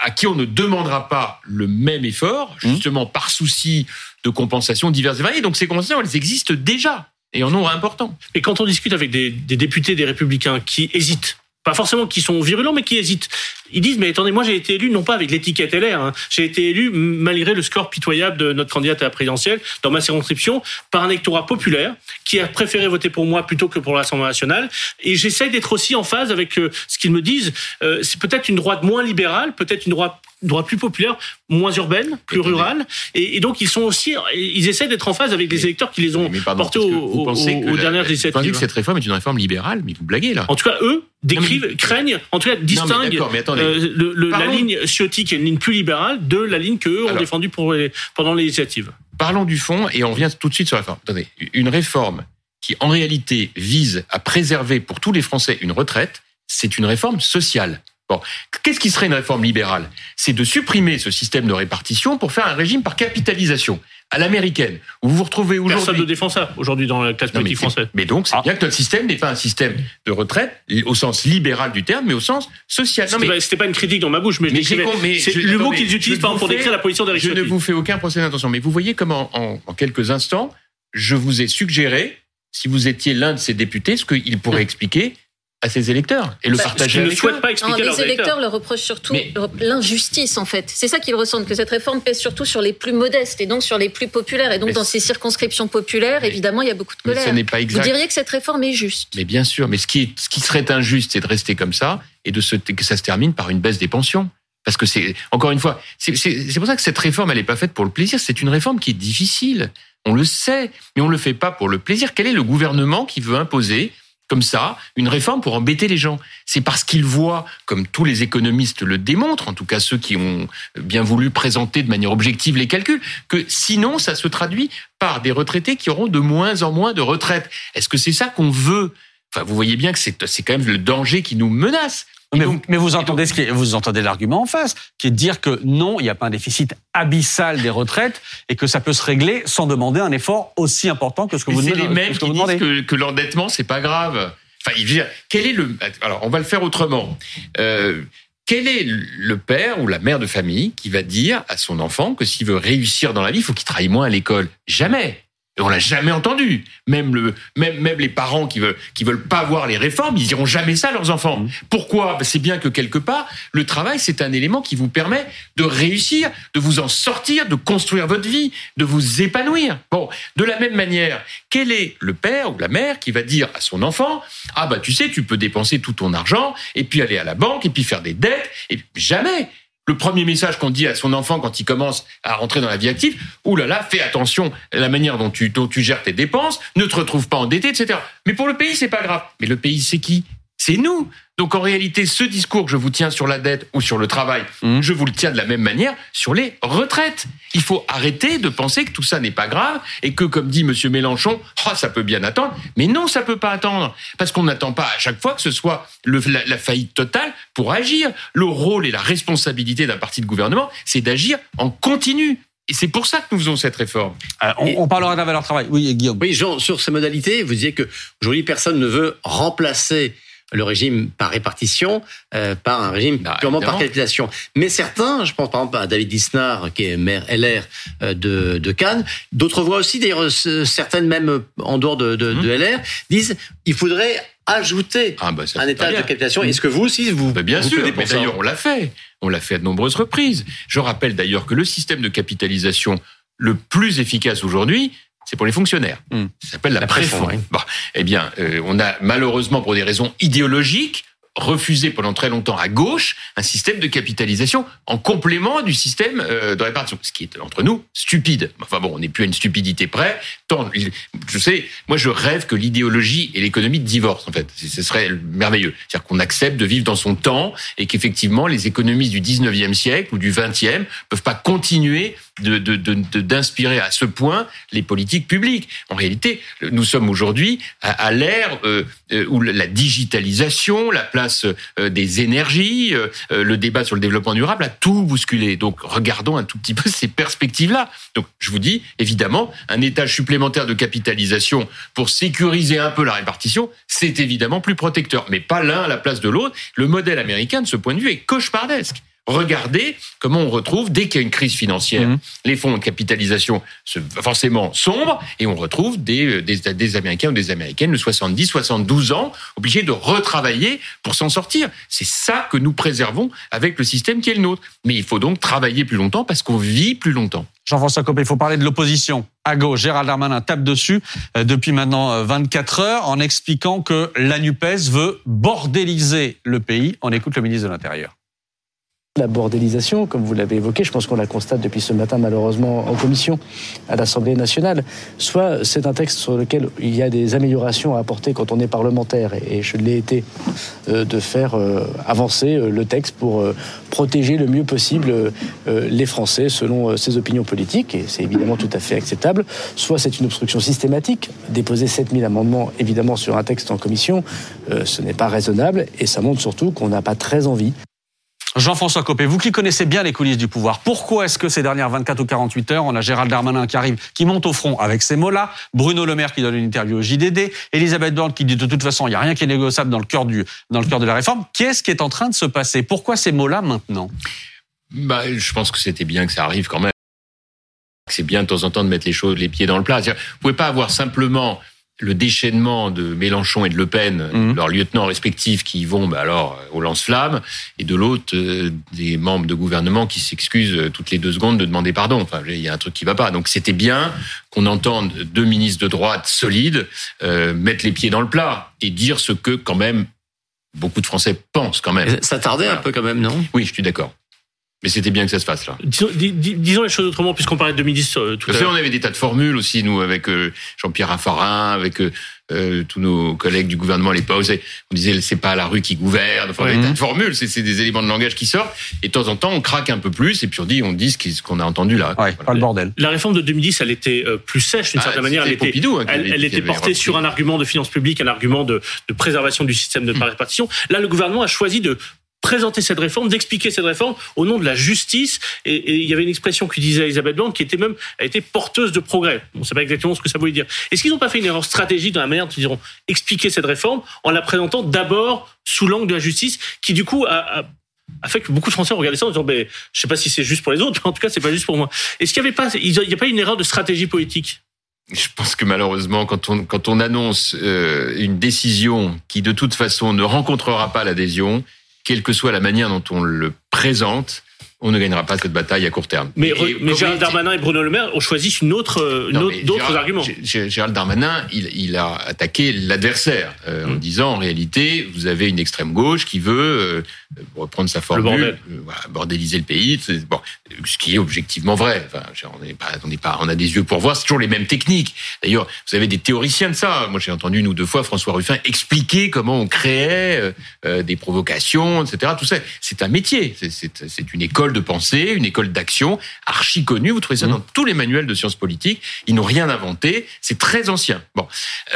à qui on ne demandera pas le même effort, hum. justement par souci de compensation diverses et variées. Donc ces compensations, elles existent déjà et en nombre important. Et quand on discute avec des, des députés des Républicains qui hésitent pas forcément qui sont virulents, mais qui hésitent. Ils disent, mais attendez, moi j'ai été élu non pas avec l'étiquette LR, hein. j'ai été élu malgré le score pitoyable de notre candidate à la présidentielle dans ma circonscription par un électorat populaire qui a préféré voter pour moi plutôt que pour l'Assemblée nationale. Et j'essaye d'être aussi en phase avec euh, ce qu'ils me disent. Euh, c'est peut-être une droite moins libérale, peut-être une droite droite plus populaire, moins urbaine, plus rurale, et, et, donc ils sont aussi, ils essaient d'être en phase avec les électeurs qui les ont portés au, aux, aux dernières législatives. Vous que cette réforme est une réforme libérale, mais vous blaguez là. En tout cas, eux décrivent, craignent, en tout cas distinguent euh, le, la ligne Ciotti qui est une ligne plus libérale de la ligne qu'eux ont défendue pour les, pendant les législatives. Parlons du fond et on revient tout de suite sur la réforme. Attendez, une réforme qui en réalité vise à préserver pour tous les Français une retraite, c'est une réforme sociale. Bon, qu'est-ce qui serait une réforme libérale? C'est de supprimer ce système de répartition pour faire un régime par capitalisation à l'américaine, où vous vous retrouvez aujourd'hui. Personne ne défend ça aujourd'hui dans la classe politique française. Mais donc, c'est ah. bien que notre système n'est pas un système de retraite au sens libéral du terme, mais au sens social. Non, mais c'était pas une critique dans ma bouche, mais, c'est le mot qu'ils utilisent par pour décrire la position des Je ne vous fais aucun procès d'intention, mais vous voyez comment, en, en quelques instants, je vous ai suggéré, si vous étiez l'un de ces députés, ce qu'il pourrait expliquer à ses électeurs et le bah, partager ne souhaitent pas expliquer non, les électeurs leur reprochent surtout l'injustice en fait. C'est ça qu'ils ressentent que cette réforme pèse surtout sur les plus modestes et donc sur les plus populaires et donc dans ces circonscriptions populaires évidemment il y a beaucoup de colère. ce n'est pas exact. Vous diriez que cette réforme est juste Mais bien sûr, mais ce qui est, ce qui serait injuste c'est de rester comme ça et de se, que ça se termine par une baisse des pensions. Parce que c'est encore une fois, c'est pour ça que cette réforme elle n'est pas faite pour le plaisir. C'est une réforme qui est difficile. On le sait, mais on le fait pas pour le plaisir. Quel est le gouvernement qui veut imposer comme ça une réforme pour embêter les gens. C'est parce qu'ils voient, comme tous les économistes le démontrent, en tout cas ceux qui ont bien voulu présenter de manière objective les calculs, que sinon ça se traduit par des retraités qui auront de moins en moins de retraite. Est-ce que c'est ça qu'on veut? Enfin, vous voyez bien que c'est quand même le danger qui nous menace. Mais, vous, mais vous entendez ce qui, vous entendez l'argument en face, qui est de dire que non, il n'y a pas un déficit abyssal des retraites et que ça peut se régler sans demander un effort aussi important que ce que vous, demandez. C'est les mêmes qui disent que, que l'endettement c'est pas grave. Enfin, il veut dire, quel est le Alors, on va le faire autrement. Euh, quel est le père ou la mère de famille qui va dire à son enfant que s'il veut réussir dans la vie, il faut qu'il travaille moins à l'école? Jamais. On l'a jamais entendu. Même le, même, même les parents qui veulent, qui veulent pas voir les réformes, ils diront jamais ça à leurs enfants. Mmh. Pourquoi? Ben, C'est bien que quelque part, le travail, c'est un élément qui vous permet de réussir, de vous en sortir, de construire votre vie, de vous épanouir. Bon, de la même manière, quel est le père ou la mère qui va dire à son enfant, ah bah tu sais, tu peux dépenser tout ton argent et puis aller à la banque et puis faire des dettes et jamais le premier message qu'on dit à son enfant quand il commence à rentrer dans la vie active, là, fais attention à la manière dont tu, tu gères tes dépenses, ne te retrouve pas endetté, etc. Mais pour le pays, c'est pas grave. Mais le pays, c'est qui? C'est nous. Donc en réalité, ce discours que je vous tiens sur la dette ou sur le travail, mmh. je vous le tiens de la même manière sur les retraites. Il faut arrêter de penser que tout ça n'est pas grave et que, comme dit Monsieur Mélenchon, oh, ça peut bien attendre. Mais non, ça peut pas attendre parce qu'on n'attend pas à chaque fois que ce soit le, la, faillite totale pour agir. Le rôle et la responsabilité d'un parti de gouvernement, c'est d'agir en continu. Et c'est pour ça que nous faisons cette réforme. Euh, on, parlera de la valeur travail. Oui, Guillaume. Oui, Jean, sur ces modalités, vous disiez que aujourd'hui personne ne veut remplacer le régime par répartition euh, par un régime bah, purement par capitalisation. Mais certains, je pense par exemple à David Disnard, qui est maire LR euh, de, de Cannes, d'autres voix aussi, d'ailleurs certaines même en dehors de, de, de mmh. LR, disent il faudrait ajouter ah bah un état de capitalisation. Est-ce que vous aussi, vous... Bah bien sûr, mais d'ailleurs on l'a fait. On l'a fait à de nombreuses reprises. Je rappelle d'ailleurs que le système de capitalisation le plus efficace aujourd'hui, c'est pour les fonctionnaires. Hmm. Ça s'appelle la, la préfond. Bon, eh bien, euh, on a malheureusement pour des raisons idéologiques refusé pendant très longtemps à gauche un système de capitalisation en complément du système euh, de répartition, ce qui est entre nous stupide. Enfin bon, on n'est plus à une stupidité près. Tant, je sais, moi je rêve que l'idéologie et l'économie divorcent en fait. Ce serait merveilleux. C'est-à-dire qu'on accepte de vivre dans son temps et qu'effectivement les économies du 19e siècle ou du 20e peuvent pas continuer de, d'inspirer de, à ce point les politiques publiques. En réalité, nous sommes aujourd'hui à, l'ère euh, euh, où la digitalisation, la place euh, des énergies, le débat sur le développement durable a tout bousculé. Donc regardons un tout petit peu [laughs] ces perspectives-là. Donc je vous dis, évidemment, un étage supplémentaire de capitalisation pour sécuriser un peu la répartition, c'est évidemment plus protecteur, mais pas l'un à la place de l'autre. Le modèle américain, de ce point de vue, est cauchemardesque. Regardez comment on retrouve, dès qu'il y a une crise financière, mhm. les fonds de capitalisation forcément sombres, et on retrouve des, des, Américains ou des Américaines de 70, 72 ans, obligés de retravailler pour s'en sortir. C'est ça que nous préservons avec le système qui est le nôtre. Mais il faut donc travailler plus longtemps parce qu'on vit plus longtemps. Jean-François Copé, il faut parler de l'opposition. À gauche, Gérald Darmanin tape dessus euh, depuis maintenant 24 euh, heures en expliquant que la NUPES veut bordéliser le pays. On écoute le ministre de l'Intérieur. La bordélisation, comme vous l'avez évoqué, je pense qu'on la constate depuis ce matin malheureusement en commission à l'Assemblée nationale. Soit c'est un texte sur lequel il y a des améliorations à apporter quand on est parlementaire, et je l'ai été euh, de faire euh, avancer euh, le texte pour protéger le mieux possible les Français selon ses opinions politiques, et c'est évidemment tout à fait acceptable. Soit c'est une obstruction systématique, déposer 7000 amendements évidemment sur un texte en commission, ce n'est pas raisonnable, et ça montre surtout qu'on n'a pas très envie Jean-François Copé, vous qui connaissez bien les coulisses du pouvoir, pourquoi est-ce que ces dernières 24 ou 48 heures, on a Gérald Darmanin qui arrive, qui monte au front avec ces mots-là, Bruno Le Maire qui donne une interview au JDD, Elisabeth Borne qui dit de toute façon, il n'y a rien qui est négociable dans le cœur du, dans le cœur de la réforme. Qu'est-ce qui est en train de se passer? Pourquoi ces mots-là maintenant? Bah, je pense que c'était bien que ça arrive quand même. C'est bien de temps en temps de mettre les choses, les pieds dans le plat. Vous pouvez pas avoir simplement le déchaînement de Mélenchon et de Le Pen, mhm. leurs lieutenants respectifs qui vont bah alors euh, au lance-flammes, et de l'autre euh, des membres de gouvernement qui s'excusent euh, toutes les deux secondes de demander pardon. Enfin, il y a un truc qui va pas. Donc c'était bien qu'on entende deux ministres de droite solides mettre les pieds dans le plat et dire ce que quand même beaucoup de Français pensent quand même. Ça tardait un peu quand même, non? Oui, je suis d'accord. Mais c'était bien que ça se fasse là. Disons, les choses autrement, puisqu'on parlait de 2010 euh, tout à l'heure. On avait des tas de formules aussi, nous, avec euh, Jean-Pierre Raffarin, avec euh, tous nos collègues du gouvernement à l'époque. On disait c'est pas la rue qui gouverne. Enfin, des tas de formules, c'est des éléments de langage qui sortent. Et de temps en temps, on craque un peu plus et puis on dit, on dit ce qu'on a entendu là. Ouais, pas le bordel. La réforme de 2010, elle était plus sèche d'une ah, certaine manière. Elle était, hein, elle, était portée sur un argument de finances publiques, un argument de, de préservation du système de répartition. Là, le gouvernement a choisi de présenter cette réforme, d'expliquer cette réforme au nom de la justice. Et, il y avait une expression que disait Elisabeth Blanc qui était même a été porteuse de progrès. On ne sait pas exactement ce que ça voulait dire. Est-ce qu'ils n'ont pas fait une erreur stratégique dans la manière dont ils ont expliqué cette réforme en la présentant d'abord sous l'angle de la justice, qui du coup a, fait que beaucoup de Français ont regardé ça en disant, ben, je sais pas si c'est juste pour les autres, mais en tout cas, c'est pas juste pour moi. Est-ce qu'il n'y avait pas, il n'y a pas une erreur de stratégie politique? Je pense que malheureusement, quand on, quand on annonce euh, une décision qui de toute façon ne rencontrera pas l'adhésion, quelle que soit la manière dont on le présente, on ne gagnera pas cette bataille à court terme. Mais, Gérald Darmanin et Bruno Le Maire ont choisi une autre, d'autres arguments. Gérald Darmanin, il, a attaqué l'adversaire euh, en mmh. disant en réalité, vous avez une extrême gauche qui veut euh, reprendre sa formule, euh, bordéliser le pays, bon, ce qui est objectivement vrai. Enfin, on n'est pas, on pas, on a des yeux pour voir. C'est toujours les mêmes techniques. D'ailleurs, vous avez des théoriciens de ça. Moi, j'ai entendu une ou deux fois François Ruffin expliquer comment on créait des provocations, etc. Tout ça, c'est un métier. C'est une école de pensée, une école d'action archi connue. Vous trouvez ça mmh. dans tous les manuels de sciences politiques. Ils n'ont rien inventé. C'est très ancien. Bon,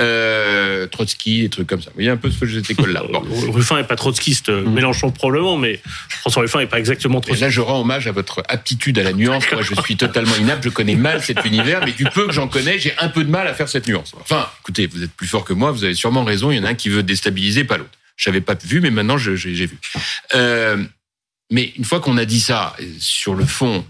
euh, Trotsky, des trucs comme ça. Vous voyez un peu ce que cette école-là. [laughs] Bon. Ruffin n'est pas trotskiste, mmh. Mélenchon probablement, mais François Ruffin n'est pas exactement trotskiste. Et là, je rends hommage à votre aptitude à la nuance. Moi, je suis totalement inapte. Je connais mal cet univers, mais du peu que j'en connais, j'ai un peu de mal à faire cette nuance. Enfin, écoutez, vous êtes plus fort que moi. Vous avez sûrement raison. Il y en a un qui veut déstabiliser, pas l'autre. Je n'avais pas vu, mais maintenant j'ai vu. Euh, mais une fois qu'on a dit ça, sur le fond,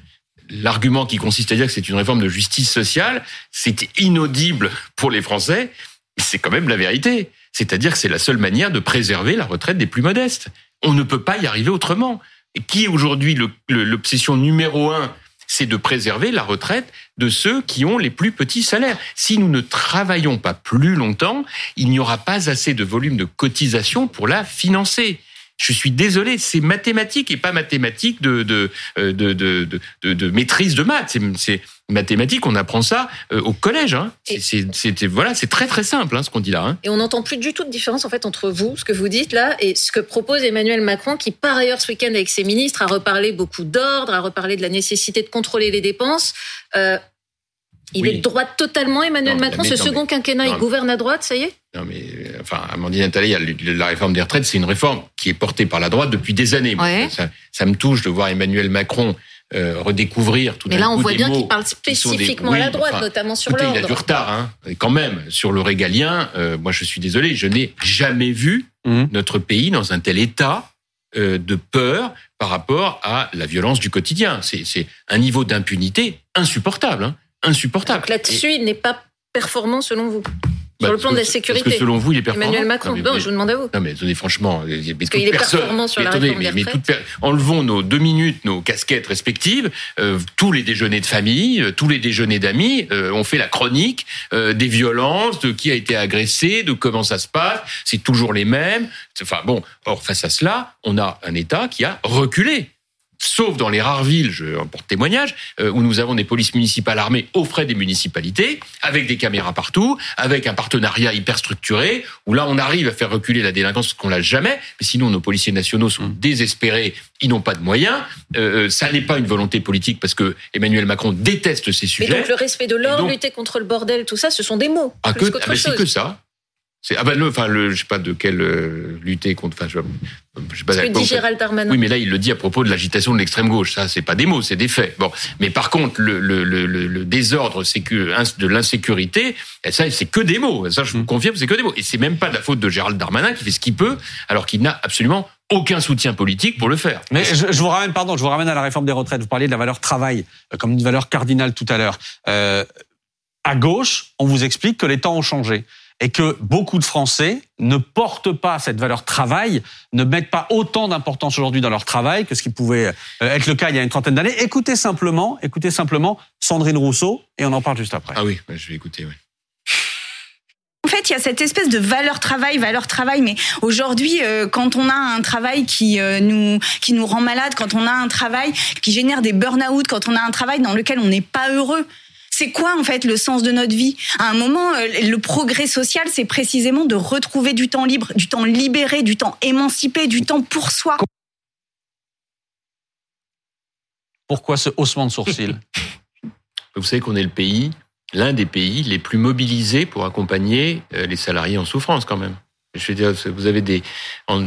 l'argument qui consiste à dire que c'est une réforme de justice sociale, c'est inaudible pour les Français, c'est quand même la vérité. C'est-à-dire que c'est la seule manière de préserver la retraite des plus modestes. On ne peut pas y arriver autrement. Et qui aujourd'hui l'obsession numéro un, c'est de préserver la retraite de ceux qui ont les plus petits salaires. Si nous ne travaillons pas plus longtemps, il n'y aura pas assez de volume de cotisation pour la financer. Je suis désolé, c'est mathématique et pas mathématique de, de, euh, de, de, de maîtrise de maths. C'est mathématique, on apprend ça euh, au collège. Hein. C'est voilà, c'est très très simple hein, ce qu'on dit là. Hein. Et on n'entend plus du tout de différence en fait entre vous, ce que vous dites là, et ce que propose Emmanuel Macron, qui par ailleurs ce week-end avec ses ministres a reparlé beaucoup d'ordre, a reparlé de la nécessité de contrôler les dépenses. Euh, il est de droite totalement, Emmanuel Macron. ce second quinquennat, il gouverne à droite, ça y est? Non, mais enfin, Amandine Attali, la réforme des retraites, c'est une réforme qui est portée par la droite depuis des années. Ça, me touche de voir Emmanuel Macron euh, redécouvrir tout Mais là, on voit bien qu'il parle spécifiquement à la droite, notamment sur l'ordre. Il a du retard, hein. quand même. Sur le régalien, euh, moi, je suis désolé, je n'ai jamais vu mmh. notre pays dans un tel état euh, de peur par rapport à la violence du quotidien. C'est un niveau d'impunité insupportable. Hein insupportable. Donc là-dessus, il n'est pas performant selon vous sur bah, le plan de la sécurité. Parce que selon vous, il est performant. Emmanuel Macron. Non, je vous demande à vous. Non, mais attendez, franchement, parce qu'il est performant sur la réforme mais, mais enlevons nos deux minutes, nos casquettes respectives. Euh, tous les déjeuners de famille, euh, tous les déjeuners d'amis, euh, on fait la chronique des violences, de qui a été agressé, de comment ça se passe. C'est toujours les mêmes. Enfin bon, or face à cela, on a un État qui a reculé sauf dans les rares villes, je porte témoignage, euh, où nous avons des polices municipales armées aux frais des municipalités, avec des caméras partout, avec un partenariat hyper structuré, où là on arrive à faire reculer la délinquance qu'on l'a jamais, mais sinon nos policiers nationaux sont mmh. désespérés, ils n'ont pas de moyens, euh, euh, ça n'est pas une volonté politique parce que Emmanuel Macron déteste ces sujets. Et donc le respect de l'ordre, lutter contre le bordel, tout ça, ce sont des mots. Ah, que, ah, c'est que ça. C'est ah ben le, enfin le, je sais pas de quelle euh, lutter contre. Enfin, je, je sais pas. Ce que dit Gérald Darmanin. Oui, mais là il le dit à propos de l'agitation de l'extrême gauche. Ça, c'est pas des mots, c'est des faits. Bon, mais par contre, le, le, le, le désordre, c'est que de l'insécurité, ça c'est que des mots. Ça, je vous mm. confirme, c'est que des mots. Et c'est même pas de la faute de Gérald Darmanin qui fait ce qu'il peut, alors qu'il n'a absolument aucun soutien politique pour le faire. Mais je, je, vous ramène, pardon, je vous ramène à la réforme des retraites. Vous parliez de la valeur travail euh, comme une valeur cardinale tout à l'heure. Euh, à gauche, on vous explique que les temps ont changé et que beaucoup de Français ne portent pas cette valeur travail, ne mettent pas autant d'importance aujourd'hui dans leur travail que ce qui pouvait euh, être le cas il y a une trentaine d'années. Écoutez simplement, écoutez simplement Sandrine Rousseau et on en parle juste après. Ah oui, je vais écouter. Oui. En fait, il y a cette espèce de valeur travail, valeur travail. Mais aujourd'hui, euh, quand on a un travail qui euh, nous qui nous rend malade, quand on a un travail qui génère des burn-out, quand on a un travail dans lequel on n'est pas heureux, c'est quoi en fait le sens de notre vie? À un moment, euh, le progrès social, c'est précisément de retrouver du temps libre, du temps libéré, du temps émancipé, du temps pour soi. Pourquoi ce haussement de sourcils? [laughs] Vous savez qu'on est le pays, l'un des pays les plus mobilisés pour accompagner euh, les salariés en souffrance quand même. Je veux dire, vous avez des,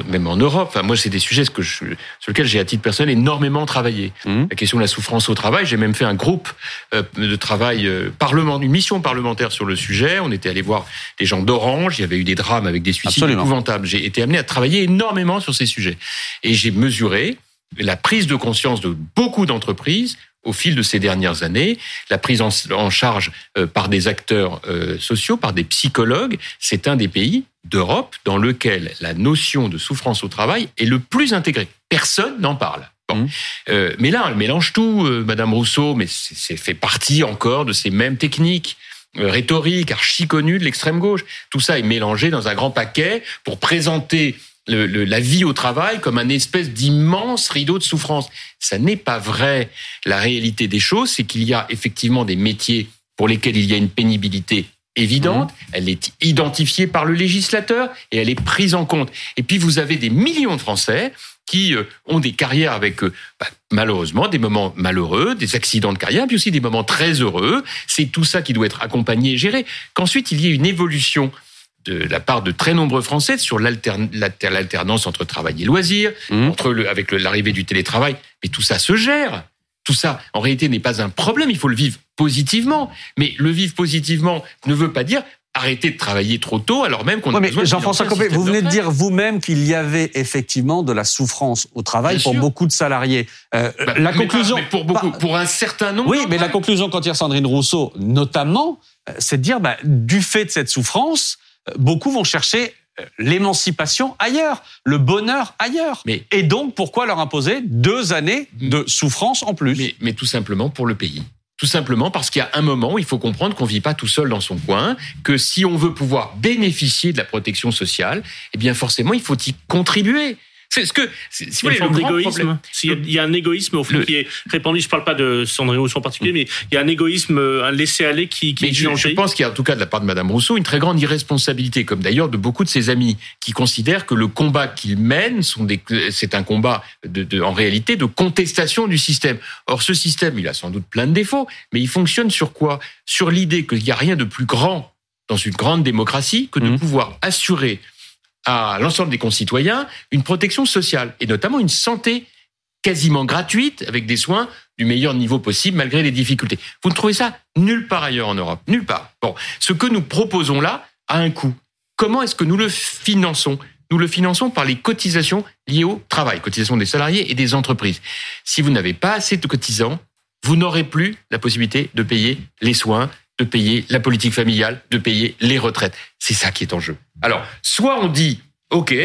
même en Europe. Enfin, moi, c'est des sujets que je, sur lesquels j'ai à titre personnel énormément travaillé. Mmh. La question de la souffrance au travail. J'ai même fait un groupe euh, de travail euh, parlement, une mission parlementaire sur le sujet. On était allé voir des gens d'Orange. Il y avait eu des drames avec des suicides épouvantables. J'ai été amené à travailler énormément sur ces sujets et j'ai mesuré la prise de conscience de beaucoup d'entreprises au fil de ces dernières années, la prise en, charge euh, par des acteurs sociaux, par des psychologues, c'est un des pays d'Europe dans lequel la notion de souffrance au travail est le plus intégrée. Personne n'en parle. Bon. Mmh. Euh, mais là, elle mélange tout, euh, Madame Rousseau, mais c'est fait partie encore de ces mêmes techniques euh, rhétoriques archi connues de l'extrême gauche. Tout ça est mélangé dans un grand paquet pour présenter le, la vie au travail comme un espèce d'immense rideau de souffrance. Ça n'est pas vrai. La réalité des choses, c'est qu'il y a effectivement des métiers pour lesquels il y a une pénibilité évidente, mmh. elle est identifiée par le législateur et elle est prise en compte. Et puis vous avez des millions de Français qui euh, ont des carrières avec euh, bah, malheureusement des moments malheureux, des accidents de carrière, puis aussi des moments très heureux. C'est tout ça qui doit être accompagné et géré. Qu'ensuite il y ait une évolution de la part de très nombreux Français sur l'alternance entre travail et loisirs, mmh. entre le, avec l'arrivée du télétravail. Mais tout ça se gère. Tout ça, en réalité, n'est pas un problème. Il faut le vivre positivement. Mais le vivre positivement ne veut pas dire arrêter de travailler trop tôt alors même qu'on a besoin Jean-François Copé, vous venez de dire vous-même qu'il y avait effectivement de la souffrance au travail pour beaucoup de salariés. Euh, bah, la conclusion, pour beaucoup, pour un certain nombre. Oui, mais la conclusion quand a Sandrine Rousseau, notamment, euh, c'est de dire bah, du fait de cette souffrance, euh, beaucoup vont chercher l'émancipation ailleurs, le bonheur ailleurs. Mais, et donc, pourquoi leur imposer deux années de souffrance en plus? Mais, mais tout simplement pour le pays. Tout simplement parce qu'il y a un moment où il faut comprendre qu'on vit pas tout seul dans son coin, que si on veut pouvoir bénéficier de la protection sociale, eh bien forcément il faut y contribuer. C'est ce que, si vous voulez, d'égoïsme. Il y a un égoïsme au fond qui est répandu. Je parle pas de Sandrine Rousseau en particulier, mais il y a un égoïsme, un laisser-aller qui, qui est je, je pense qu'il y a en tout cas de la part de Madame Rousseau une très grande irresponsabilité, comme d'ailleurs de beaucoup de ses amis, qui considèrent que le combat qu'ils mènent sont des, c'est un combat de, de, en réalité de contestation du système. Or, ce système, il a sans doute plein de défauts, mais il fonctionne sur quoi? Sur l'idée qu'il n'y a rien de plus grand dans une grande démocratie que de mmh. pouvoir assurer à l'ensemble des concitoyens une protection sociale et notamment une santé quasiment gratuite avec des soins du meilleur niveau possible malgré les difficultés. Vous ne trouvez ça nulle part ailleurs en Europe, nulle part. Bon, ce que nous proposons là a un coût. Comment est-ce que nous le finançons? Nous le finançons par les cotisations liées au travail, cotisations des salariés et des entreprises. Si vous n'avez pas assez de cotisants, vous n'aurez plus la possibilité de payer les soins, de payer la politique familiale, de payer les retraites. C'est ça qui est en jeu. Alors, soit on dit, OK,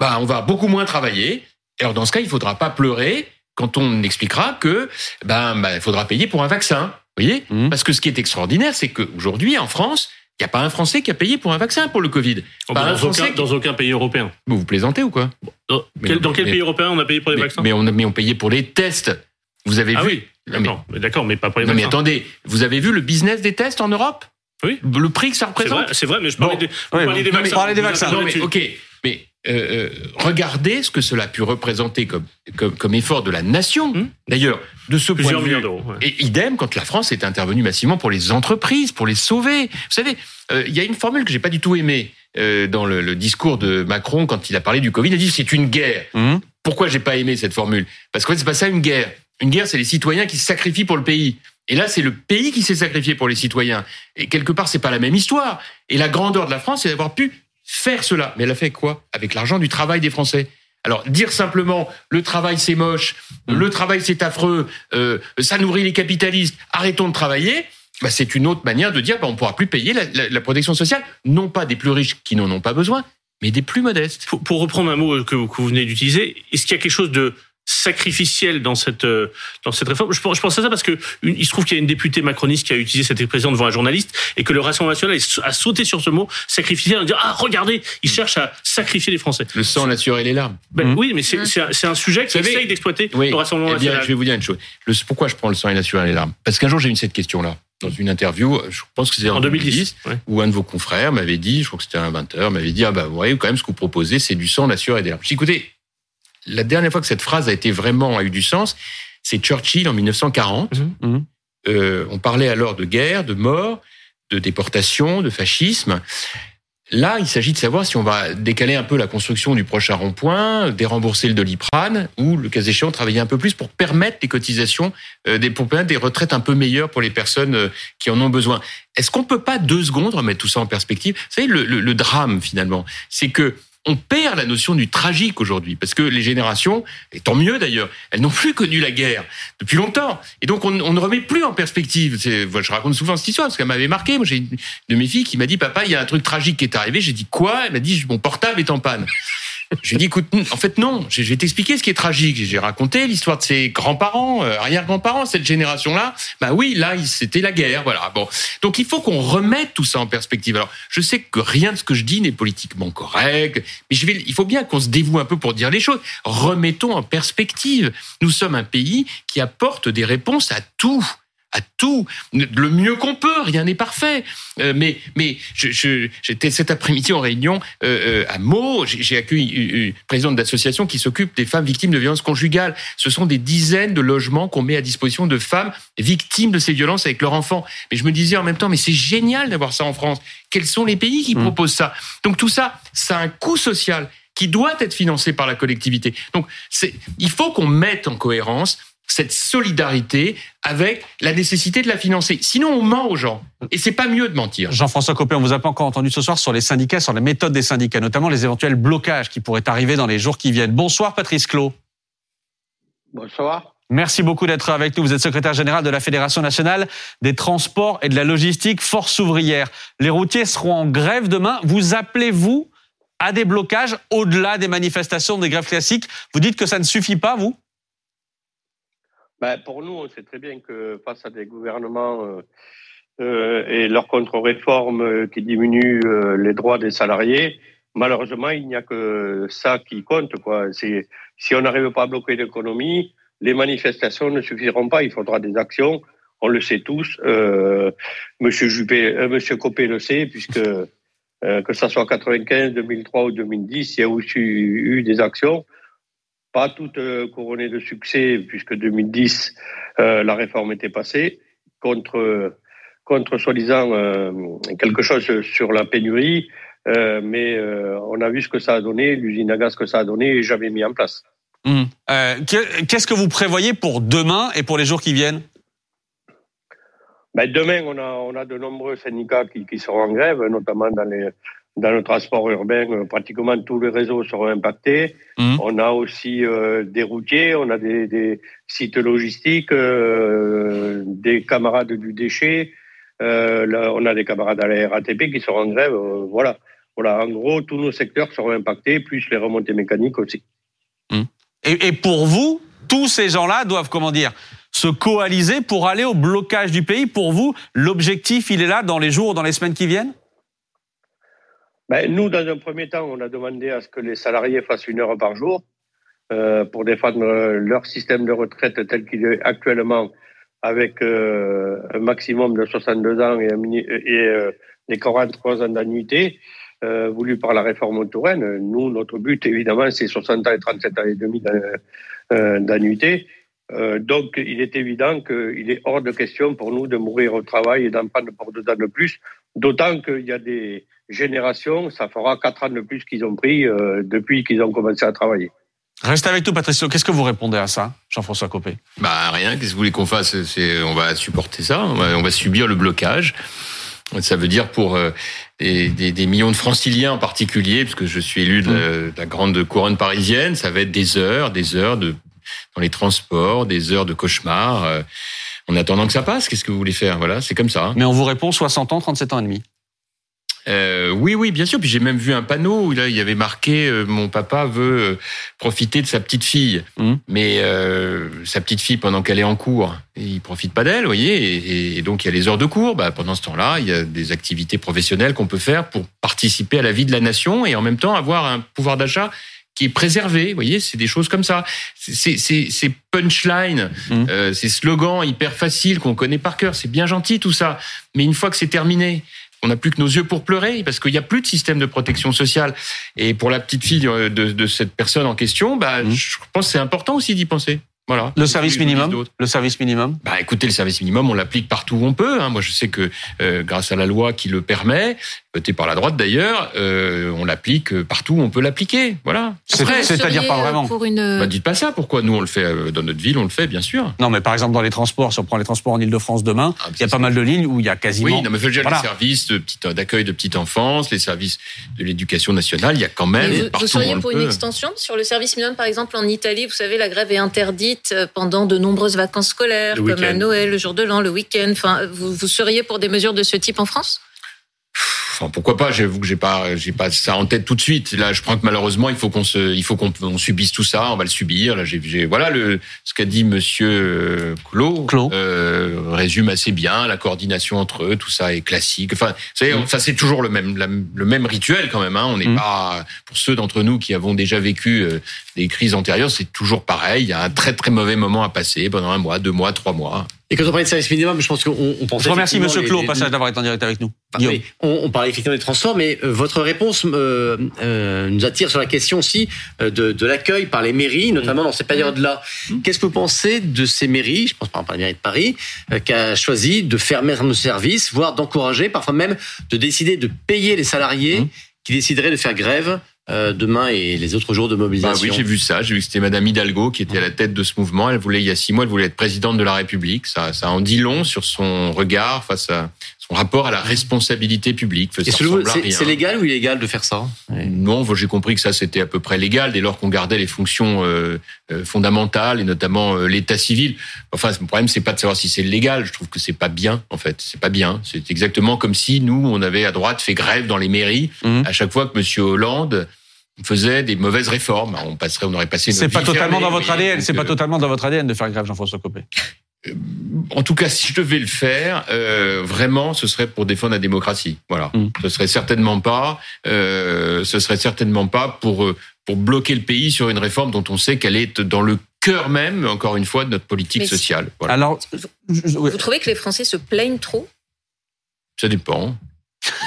bah, on va beaucoup moins travailler. Alors, dans ce cas, il faudra pas pleurer quand on expliquera que, ben, bah, il faudra payer pour un vaccin. Vous voyez? Mmh. Parce que ce qui est extraordinaire, c'est qu'aujourd'hui, en France, il n'y a pas un Français qui a payé pour un vaccin pour le Covid. Oh, pas dans, un aucun, dans, aucun, pays européen. Vous, vous plaisantez ou quoi Dans, quel, dans quel pays européen on a payé pour les vaccins mais on, mais on payait pour les tests. Vous avez ah vu oui. D'accord, mais, d'accord, mais pas pour les non, mais attendez, vous avez vu le business des tests en Europe Oui. Le prix que ça représente C'est vrai, mais je parlais, bon. des, vaccins. des vaccins. Non, mais, ok, mais euh, euh, regardez ce que cela a pu représenter comme, comme, comme effort de la nation. Hum. D'ailleurs, de ce point de vue, ouais. et idem quand la France est intervenue massivement pour les entreprises, pour les sauver. Vous savez, euh, il y a une formule que j'ai pas du tout aimée euh, dans le, le, discours de Macron quand il a parlé du Covid. Il a dit c'est une guerre. Hum. Pourquoi j'ai pas aimé cette formule? Parce qu'en fait, c'est pas ça une guerre. Une guerre, c'est les citoyens qui se sacrifient pour le pays. Et là, c'est le pays qui s'est sacrifié pour les citoyens. Et quelque part, c'est pas la même histoire. Et la grandeur de la France, c'est d'avoir pu faire cela. Mais elle a fait quoi Avec l'argent du travail des Français. Alors dire simplement le travail c'est moche, mmh. le travail c'est affreux, euh, ça nourrit les capitalistes, arrêtons de travailler. Bah, c'est une autre manière de dire bah, on pourra plus payer la, la, la, protection sociale, non pas des plus riches qui n'en ont pas besoin, mais des plus modestes. Pour, pour reprendre un mot que, que vous venez d'utiliser, est-ce qu'il y a quelque chose de sacrificiel dans cette euh, dans cette réforme. Je, je pense à ça parce que une, il se trouve qu'il y a une députée macroniste qui a utilisé cette expression devant un journaliste et que le Rassemblement national a sauté sur ce mot sacrificiel en disant ah regardez il cherche à sacrifier les Français. Le sang, la sueur et les larmes. Ben, mmh. Oui, mais c'est un, un sujet qui essaye d'exploiter oui, le Rassemblement eh bien, national. Je vais vous dire une chose. Le, pourquoi je prends le sang et la sueur et les larmes Parce qu'un jour j'ai eu cette question là dans une interview, je pense que c'était en, en 2010, 2010 ouais. où un de vos confrères m'avait dit, je crois que c'était un 20h, m'avait dit ah bah vous voyez quand même ce que vous proposez c'est du sang, la sueur et des larmes. J'ai écoutez la dernière fois que cette phrase a été vraiment a eu du sens, c'est Churchill en 1940. Mmh. Euh, on parlait alors de guerre, de mort, de déportation, de fascisme. Là, il s'agit de savoir si on va décaler un peu la construction du prochain rond-point, dérembourser le doliprane, ou, le cas échéant, travailler un peu plus pour permettre les cotisations, euh, des, pour permettre des retraites un peu meilleures pour les personnes euh, qui en ont besoin. Est-ce qu'on peut pas deux secondes remettre tout ça en perspective? Vous savez, le, le, le drame, finalement, c'est que on perd la notion du tragique aujourd'hui, parce que les générations, et tant mieux d'ailleurs, elles n'ont plus connu la guerre depuis longtemps, et donc on, ne remet plus en perspective. Je raconte souvent cette histoire parce qu'elle m'avait marqué. Moi, j'ai une de mes filles qui m'a dit "Papa, il y a un truc tragique qui est arrivé." J'ai dit "Quoi? Elle m'a dit "Mon portable est en panne." Je lui ai dit, écoute, en fait, non. Je vais t'expliquer ce qui est tragique. J'ai raconté l'histoire de ses grands-parents, euh, arrière-grands-parents, cette génération-là. Bah oui, là, c'était la guerre. Voilà. Bon. Donc, il faut qu'on remette tout ça en perspective. Alors, je sais que rien de ce que je dis n'est politiquement correct, mais je vais, il faut bien qu'on se dévoue un peu pour dire les choses. Remettons en perspective. Nous sommes un pays qui apporte des réponses à tout à tout, le mieux qu'on peut, rien n'est parfait. Euh, mais mais j'étais cet après-midi en réunion euh, euh, à Meaux, j'ai accueilli une, présidente d'association qui s'occupe des femmes victimes de violences conjugales. Ce sont des dizaines de logements qu'on met à disposition de femmes victimes de ces violences avec leurs enfants. Mais je me disais en même temps, mais c'est génial d'avoir ça en France. Quels sont les pays qui mmh. proposent ça? Donc tout ça, ça a un coût social qui doit être financé par la collectivité. Donc il faut qu'on mette en cohérence cette solidarité avec la nécessité de la financer. Sinon, on ment aux gens. Et c'est pas mieux de mentir. Jean-François Copé, on vous a pas encore entendu ce soir sur les syndicats, sur les méthodes des syndicats, notamment les éventuels blocages qui pourraient arriver dans les jours qui viennent. Bonsoir, Patrice Clot. Bonsoir. Merci beaucoup d'être avec nous. Vous êtes secrétaire général de la Fédération nationale des transports et de la logistique Force ouvrière. Les routiers seront en grève demain. Vous appelez-vous à des blocages au-delà des manifestations, des grèves classiques? Vous dites que ça ne suffit pas, vous? Ben, pour nous, on sait très bien que face à des gouvernements euh, euh, et leurs contre-réformes euh, qui diminuent les droits des salariés, malheureusement, il n'y a que ça qui compte. Si on n'arrive pas à bloquer l'économie, les manifestations ne suffiront pas. Il faudra des actions. On le sait tous. Monsieur Juppé, Monsieur Copé le sait, puisque que ça soit 95, 2003 ou 2010, il y a aussi eu des actions pas toutes euh, couronnées de succès, puisque 2010, euh, la réforme était passée, contre, contre soi-disant euh, quelque chose sur la pénurie, mais on a vu ce que ça a donné, l'usine à gaz que ça a donné, et j'avais mis en place. Hum. Qu'est-ce que vous prévoyez pour demain et pour les jours qui viennent? Ben, Demain, on a, on a de nombreux syndicats qui, qui seront en grève, notamment dans les, dans le transport urbain, euh, pratiquement tous les réseaux seront impactés. Mmh. On a aussi euh, des routiers, on a des, des sites logistiques, euh, des camarades du déchet. Euh, là, on a des camarades à la RATP qui seront en grève. voilà. Voilà. En gros, tous nos secteurs seront impactés, plus les remontées mécaniques aussi. Mmh. Et, et pour vous, tous ces gens-là doivent, comment dire, se coaliser pour aller au blocage du pays. Pour vous, l'objectif, il est là dans les jours, dans les semaines qui viennent? Ben, Nous, dans un premier temps, on a demandé à ce que les salariés fassent une heure par jour euh, pour défendre leur système de retraite tel qu'il est actuellement, avec euh, un maximum de 62 ans et, et euh, les 43 ans d'annuité. Euh, voulu par la réforme touraine. Nous, notre but, évidemment, c'est 60 ans et 37 ans et demi euh, d'annuité. Euh, donc, il est évident qu'il est hors de question pour nous de mourir au travail et d'en prendre pour deux ans de plus, d'autant qu'il y a des, génération, ça fera quatre ans de plus qu'ils ont pris euh, depuis qu'ils ont commencé à travailler. Restez avec nous, Patricio. Qu'est-ce que vous répondez à ça, Jean-François Copé? Bah rien. Qu'est-ce que vous voulez qu'on fasse? C'est on va supporter ça. On va, subir le blocage. Ça veut dire pour euh, des, des, des, millions de franciliens en particulier, puisque je suis élu de la, grande couronne parisienne, ça va être des heures, des heures de dans les transports, des heures de cauchemar. Euh, en attendant que ça passe, qu'est-ce que vous voulez faire? Voilà, c'est comme ça. Mais on vous répond 60 ans, 37 ans et demi. Euh, oui, oui, bien sûr. Puis j'ai même vu un panneau où là, il y avait marqué euh, Mon papa veut euh, profiter de sa petite fille. Mmh. Mais euh, sa petite fille, pendant qu'elle est en cours, il profite pas d'elle, vous voyez. Et, donc, il y a les heures de cours. Bah, pendant ce temps-là, il y a des activités professionnelles qu'on peut faire pour participer à la vie de la nation et en même temps avoir un pouvoir d'achat qui est préservé. Vous voyez, c'est des choses comme ça. C'est ces punchlines, mmh. euh, ces slogans hyper faciles qu'on connaît par cœur. C'est bien gentil tout ça. Mais une fois que c'est terminé, on n'a plus que nos yeux pour pleurer parce qu'il n'y a plus de système de protection sociale. Et pour la petite fille de, de cette personne en question, bah, mmh. je pense que c'est important aussi d'y penser. Voilà. Le service minimum. Le service minimum. Bah, écoutez, le service minimum, on l'applique partout où on peut. Hein. Moi, je sais que euh, grâce à la loi qui le permet, votée par la droite d'ailleurs, euh, on l'applique partout où on peut l'appliquer. Voilà. C'est-à-dire pas vraiment. Pour une... Bah, dites pas ça. Pourquoi nous on le fait euh, dans notre ville, on le fait bien sûr. Non, mais par exemple dans les transports, si on prend les transports en Ile-de-France demain, ah, il y a pas mal de lignes où il y a quasiment. Oui, non, mais déjà les services d'accueil de petite enfance, les services de l'éducation nationale, il y a quand même. Vous, vous seriez pour une extension sur le service minimum, par exemple en Italie, vous savez, la grève est interdite pendant de nombreuses vacances scolaires, comme à Noël, le jour de l'an, le week-end. Enfin, vous, vous seriez pour des mesures de ce type en France? Enfin, pourquoi pas J'avoue que j'ai pas, j'ai pas ça en tête tout de suite. Là, je crois que malheureusement, il faut qu'on se, il faut qu'on on subisse tout ça. On va le subir. Là, j'ai, voilà le ce qu'a dit Monsieur Clos, Euh, résume assez bien la coordination entre eux. Tout ça est classique. Enfin, vous savez, Mm. ça c'est toujours le même, la- le même rituel quand même. Hein. On n'est pas pour ceux d'entre nous qui avons déjà vécu des crises antérieures, c'est toujours pareil. Il y a un très très mauvais moment à passer pendant un mois, deux mois, trois mois. Et quand on parlait de service minimum, je pense qu'on on pensait. Je remercie Monsieur les- Clos au les- passage d'avoir été en direct avec nous. Bah oui, on, on parlait effectivement des transports, mais euh, votre réponse euh, euh, nous attire sur la question aussi de, de l'accueil par les mairies, notamment dans ces périodes-là. Qu'est-ce que vous pensez de ces mairies, je pense par exemple à la mairie de Paris, euh, qui a choisi de fermer nos services, voire d'encourager, parfois même de décider de payer les salariés qui décideraient de faire grève demain et les autres jours de Bah mobilisation oui, j'ai vu ça. J'ai vu que c'était Madame Hidalgo qui était à la tête de ce mouvement. Elle voulait, il y a six mois, elle voulait être présidente de la République. Ça, ça en dit long sur son regard face à son rapport à la responsabilité publique. C'est légal ou illégal de faire ça? Non, j'ai compris que ça c'était à peu près légal dès lors qu'on gardait les fonctions euh, euh, fondamentales et notamment euh, l'état civil. Enfin, le problème c'est pas de savoir si c'est légal. Je trouve que c'est pas bien en fait. C'est pas bien. C'est exactement comme si nous on avait à droite fait grève dans les mairies Mmh. à chaque fois que Monsieur Hollande faisait des mauvaises réformes. On passerait, on aurait passé. C'est pas totalement fermée, dans votre ADN. C'est pas totalement dans votre ADN de faire grève, Jean-François Copé. En tout cas, si je devais le faire, euh, vraiment, ce serait pour défendre la démocratie. Voilà. Mm. Ce serait certainement pas, euh, ce serait certainement pas pour euh, pour bloquer le pays sur une réforme dont on sait qu'elle est dans le cœur même, encore une fois, de notre politique Mais sociale. Voilà. Alors, Vous trouvez que les Français se plaignent trop? Ça dépend. [laughs]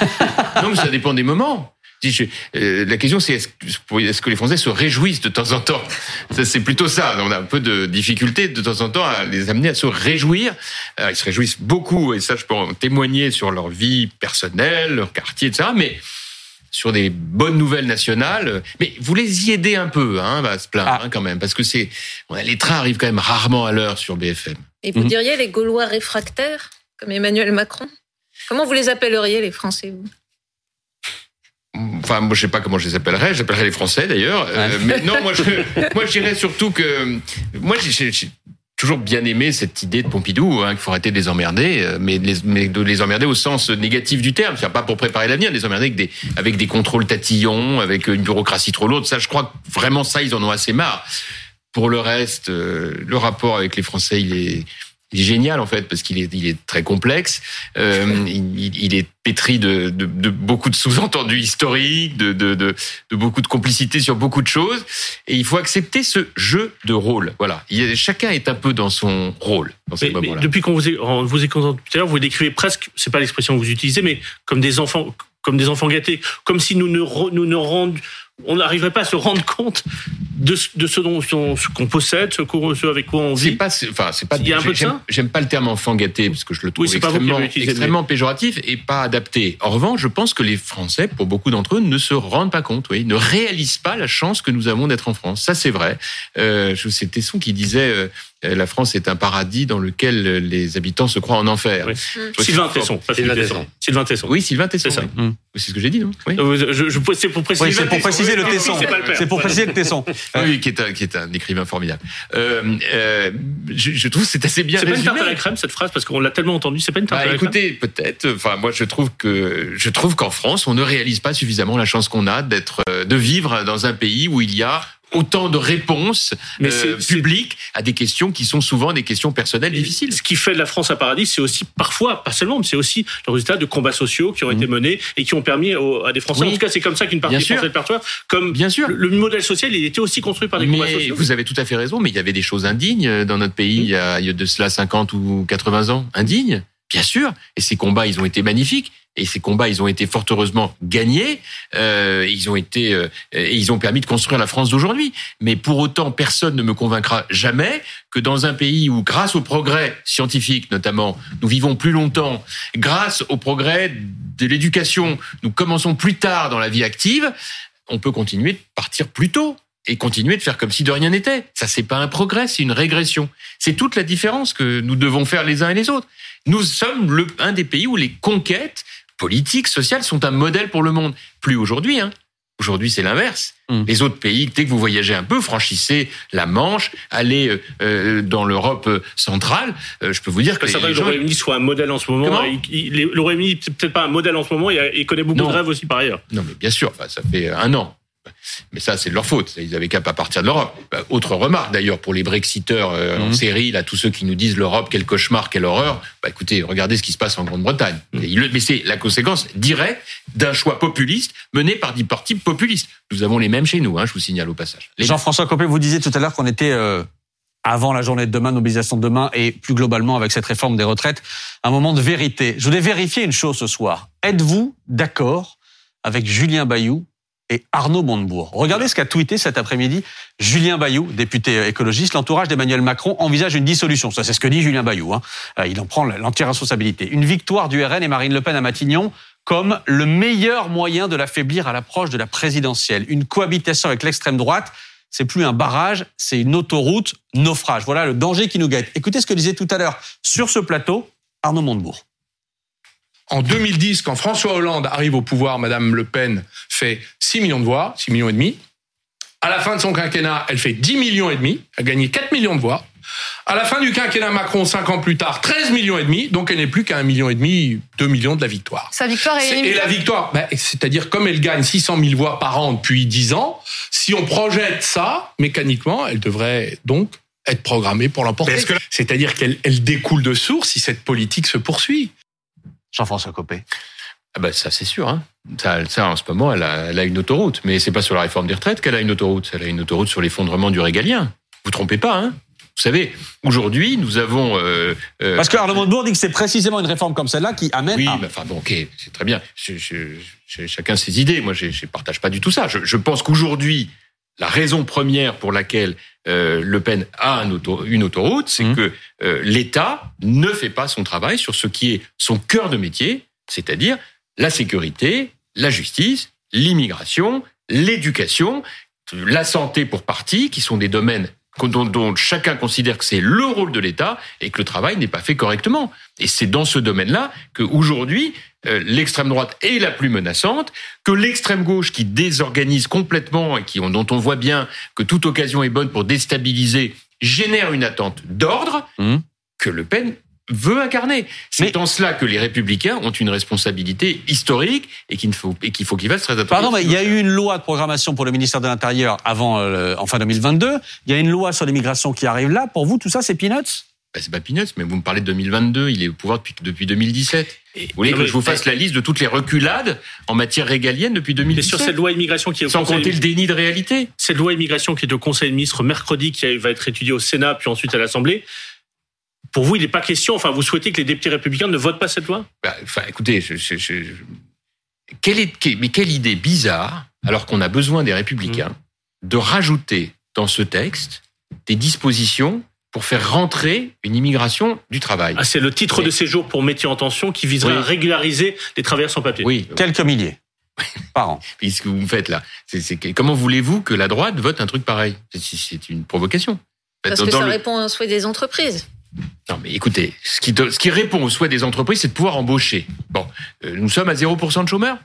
non, mais ça dépend des moments. Je- euh, la question, c'est est-ce que, les Français se réjouissent de temps en temps? C'est plutôt ça. On a un peu de difficulté de temps en temps à les amener à se réjouir. Euh, ils se réjouissent beaucoup, et ça, je peux en témoigner sur leur vie personnelle, leur quartier, etc. Mais sur des bonnes nouvelles nationales, mais vous les y aidez un peu hein, à se plaindre hein, quand même, parce que c'est les trains arrivent quand même rarement à l'heure sur BFM. Et vous diriez les Gaulois réfractaires, comme Emmanuel Macron? Comment vous les appelleriez, les Français vous? Enfin, moi, je sais pas comment je les appellerais. J'appellerais les Français d'ailleurs. Euh, mais non, moi, je, [laughs] moi, je dirais surtout que moi, j'ai- toujours bien aimé cette idée de Pompidou, hein, qu'il faut arrêter de les emmerder, euh, mais de les, mais de les emmerder au sens négatif du terme. C'est pas pour préparer l'avenir, les emmerder avec des, avec des contrôles tatillons, avec une bureaucratie trop lourde. Ça, je crois que vraiment ça, ils en ont assez marre. Pour le reste, euh, le rapport avec les Français, il est, il est génial en fait parce qu'il est, il est très complexe. Euh, il, il- est pétri de, de, de beaucoup de sous-entendus historiques, de, de, de, de beaucoup de complicité sur beaucoup de choses. Et il faut accepter ce jeu de rôle. Voilà, il chacun est un peu dans son rôle dans ces Mais, mais depuis qu'on vous, est- en vous écoutant tout à l'heure, vous décrivez presque, c'est pas l'expression que vous utilisez, mais comme des enfants, comme des enfants gâtés, comme si nous ne, nous ne rend- on n'arriverait pas à se rendre compte de, ce- de ce dont ce qu'on possède, ce, qu'on- ce avec quoi on C'est vit. pas, enfin, c'est pas. Il y a un peu de j'aime- ça J'aime pas le terme enfant gâté parce que je le trouve Oui, c'est extrêmement, extrêmement péjoratif et pas adapté. En revanche, je pense que les Français, pour beaucoup d'entre eux, ne se rendent pas compte, oui, ne réalisent pas la chance que nous avons d'être en France. Ça, c'est vrai. Euh, c'est Tesson qui disait euh, la France est un paradis dans lequel euh, les habitants se croient en enfer. Oui. Que Sylvain. Tesson, Philippe Tesson. Sylvain Tesson. Oui, Sylvain Tesson. C'est ça. oui. Oui, C'est ce que j'ai dit, non? Oui. Euh, je- je- c'est pour préciser, Oui, c'est pour préciser le tesson. C'est pas le père. C'est pour préciser le tesson. Oui, qui est un, qui est un écrivain formidable. Euh, euh, je, je trouve que c'est assez bien C'est pas une tarte à la crème cette phrase parce qu'on l'a tellement entendu. C'est pas une tarte Bah, à la crème. écoutez, peut-être. Enfin, moi, je trouve que je trouve qu'en France, on ne réalise pas suffisamment la chance qu'on a d'être, euh, de vivre dans un pays où il y a autant de réponses Mais euh, publiques à des questions qui sont souvent des questions personnelles difficiles. Ce qui fait de la France un paradis, c'est aussi parfois, pas seulement, mais c'est aussi le résultat de combats sociaux qui ont été menés et qui ont permis aux- à des Français. Oui. En tout cas, c'est comme ça qu'une partie Bien des. Français. Comme Bien sûr. le, le modèle social, il était aussi construit par des combats sociaux. vous avez tout à fait raison, mais il y avait des choses indignes dans notre pays il y a, il y a de cela 50 ou 80 ans. Indignes, bien sûr. Et ces combats, ils ont été magnifiques. Et ces combats, ils ont été fort heureusement gagnés. Euh, ils ont été, euh, et ils ont permis de construire la France d'aujourd'hui. Mais pour autant, personne ne me convaincra jamais que dans un pays où, grâce au progrès scientifique notamment, nous vivons plus longtemps, grâce au progrès de l'éducation, nous commençons plus tard dans la vie active, on peut continuer de partir plus tôt et continuer de faire comme si de rien n'était. Ça, c'est pas un progrès, c'est une régression. C'est toute la différence que nous devons faire les uns et les autres. Nous sommes le, un des pays où les conquêtes politiques, sociales sont un modèle pour le monde. Plus aujourd'hui, hein. Aujourd'hui, c'est l'inverse. Hmm. Les autres pays, dès que vous voyagez un peu, franchissez la Manche, allez euh, euh, dans l'Europe euh, centrale. euh, je peux vous dire que C'est les, que le Royaume-Uni soit un modèle en ce moment. Comment Il- il- le Royaume-Uni, c'est peut-être pas un modèle en ce moment, il, a- il connaît beaucoup Non. de rêves aussi par ailleurs. Non, mais bien sûr, enfin, ça fait un an. Mais ça, c'est de leur faute. Ils avaient qu'à pas partir de l'Europe. Bah, autre remarque, d'ailleurs, pour les Brexiteurs euh, en Mhm. série, là, tous ceux qui nous disent l'Europe, quel cauchemar, quelle horreur. Bah, écoutez, regardez ce qui se passe en Grande-Bretagne. Et il- Mais c'est la conséquence directe d'un choix populiste mené par des partis populistes. Nous avons les mêmes chez nous, hein, je vous signale au passage. Jean-François Copé, vous disiez tout à l'heure qu'on était euh, avant la journée de demain, mobilisation de demain, et plus globalement avec cette réforme des retraites, un moment de vérité. Je voulais vérifier une chose ce soir. Êtes-vous d'accord avec Julien Bayou et Arnaud Montebourg Regardez ce qu'a tweeté cet après-midi Julien Bayou, député écologiste. L'entourage d'Emmanuel Macron envisage une dissolution. Ça, c'est ce que dit Julien Bayou. Hein. Euh, Il en prend l'entière responsabilité. Une victoire du RN et Marine Le Pen à Matignon comme le meilleur moyen de l'affaiblir à l'approche de la présidentielle. Une cohabitation avec l'extrême droite c'est plus un barrage, c'est une autoroute naufrage. Voilà le danger qui nous guette. Écoutez ce que disait tout à l'heure sur ce plateau Arnaud Montebourg. En 2010, quand François Hollande arrive au pouvoir, Madame Le Pen fait 6 millions de voix, 6 millions et demi. À la fin de son quinquennat, elle fait 10 millions et demi, elle a gagné 4 millions de voix. À la fin du quinquennat Macron, 5 ans plus tard, 13 millions et demi, donc elle n'est plus qu'à 1 million et demi, 2 millions de la victoire. Sa victoire est C'est- Et la victoire, ben, c'est-à-dire comme elle gagne 600 000 voix par an depuis 10 ans, si on projette ça, mécaniquement, elle devrait donc être programmée pour l'emporter. C'est-à-dire qu'elle elle découle de source si cette politique se poursuit. Jean-François Copé. Ah bah ça c'est sûr. Hein. Ça, ça en ce moment elle a, elle a une autoroute, mais c'est pas sur la réforme des retraites qu'elle a une autoroute. Elle a une autoroute sur l'effondrement du régalien. Vous trompez pas. Hein. Vous savez, aujourd'hui nous avons. euh, euh, Parce que Arnaud Montebourg dit que c'est précisément une réforme comme celle-là qui amène oui, à... mais enfin bon, ok, c'est très bien. Je- je- je- chacun ses idées. Moi, je, je partage pas du tout ça. Je, je pense qu'aujourd'hui, la raison première pour laquelle euh, Le Pen a un auto- une autoroute, c'est Mhm. que euh, l'État ne fait pas son travail sur ce qui est son cœur de métier, c'est-à-dire la sécurité, la justice, l'immigration, l'éducation, la santé pour partie, qui sont des domaines dont, dont chacun considère que c'est le rôle de l'État et que le travail n'est pas fait correctement. Et c'est dans ce domaine-là que aujourd'hui euh, l'extrême droite est la plus menaçante, que l'extrême gauche qui désorganise complètement et qui dont on voit bien que toute occasion est bonne pour déstabiliser génère une attente d'ordre Mhm. que Le Pen veut incarner. C'est Mais- en cela que les républicains ont une responsabilité historique et qu'il faut et qu'il faut qu'ils fassent très attention. Pardon, mais il y a eu une loi de programmation pour le ministère de l'Intérieur avant euh, en fin 2022. Il y a une loi sur l'immigration qui arrive là. Pour vous, tout ça, c'est peanuts? Bah, c'est pas peanuts, mais vous me parlez de 2022, il est au pouvoir depuis, depuis 2017. Vous voulez que je vous fasse la liste de toutes les reculades en matière régalienne depuis Et 2017 sur cette loi immigration qui est au Sans Conseil- compter le déni de réalité. cette loi immigration qui est au Conseil des ministres mercredi, qui va être étudiée au Sénat, puis ensuite à l'Assemblée. Pour vous, il n'est pas question, enfin, vous souhaitez que les députés républicains ne votent pas cette loi? Bah, enfin, écoutez, je, je- je- je- Quelle, est, mais quelle idée bizarre, alors qu'on a besoin des républicains, de rajouter dans ce texte des dispositions pour faire rentrer une immigration du travail. ah, C'est le titre Mais- de séjour pour métier en tension qui viserait Oui. à régulariser les travailleurs sans papier. Oui, Quelques milliers [laughs] par an. Puis ce que vous me faites là, c'est c'est que- comment voulez-vous que la droite vote un truc pareil? C'est- C'est une provocation. Parce Dans- que dans ça le- répond aux souhaits des entreprises. Non, mais écoutez, ce qui, do- ce qui répond aux souhaits des entreprises, c'est de pouvoir embaucher. Bon, euh, nous sommes à 0% de chômeurs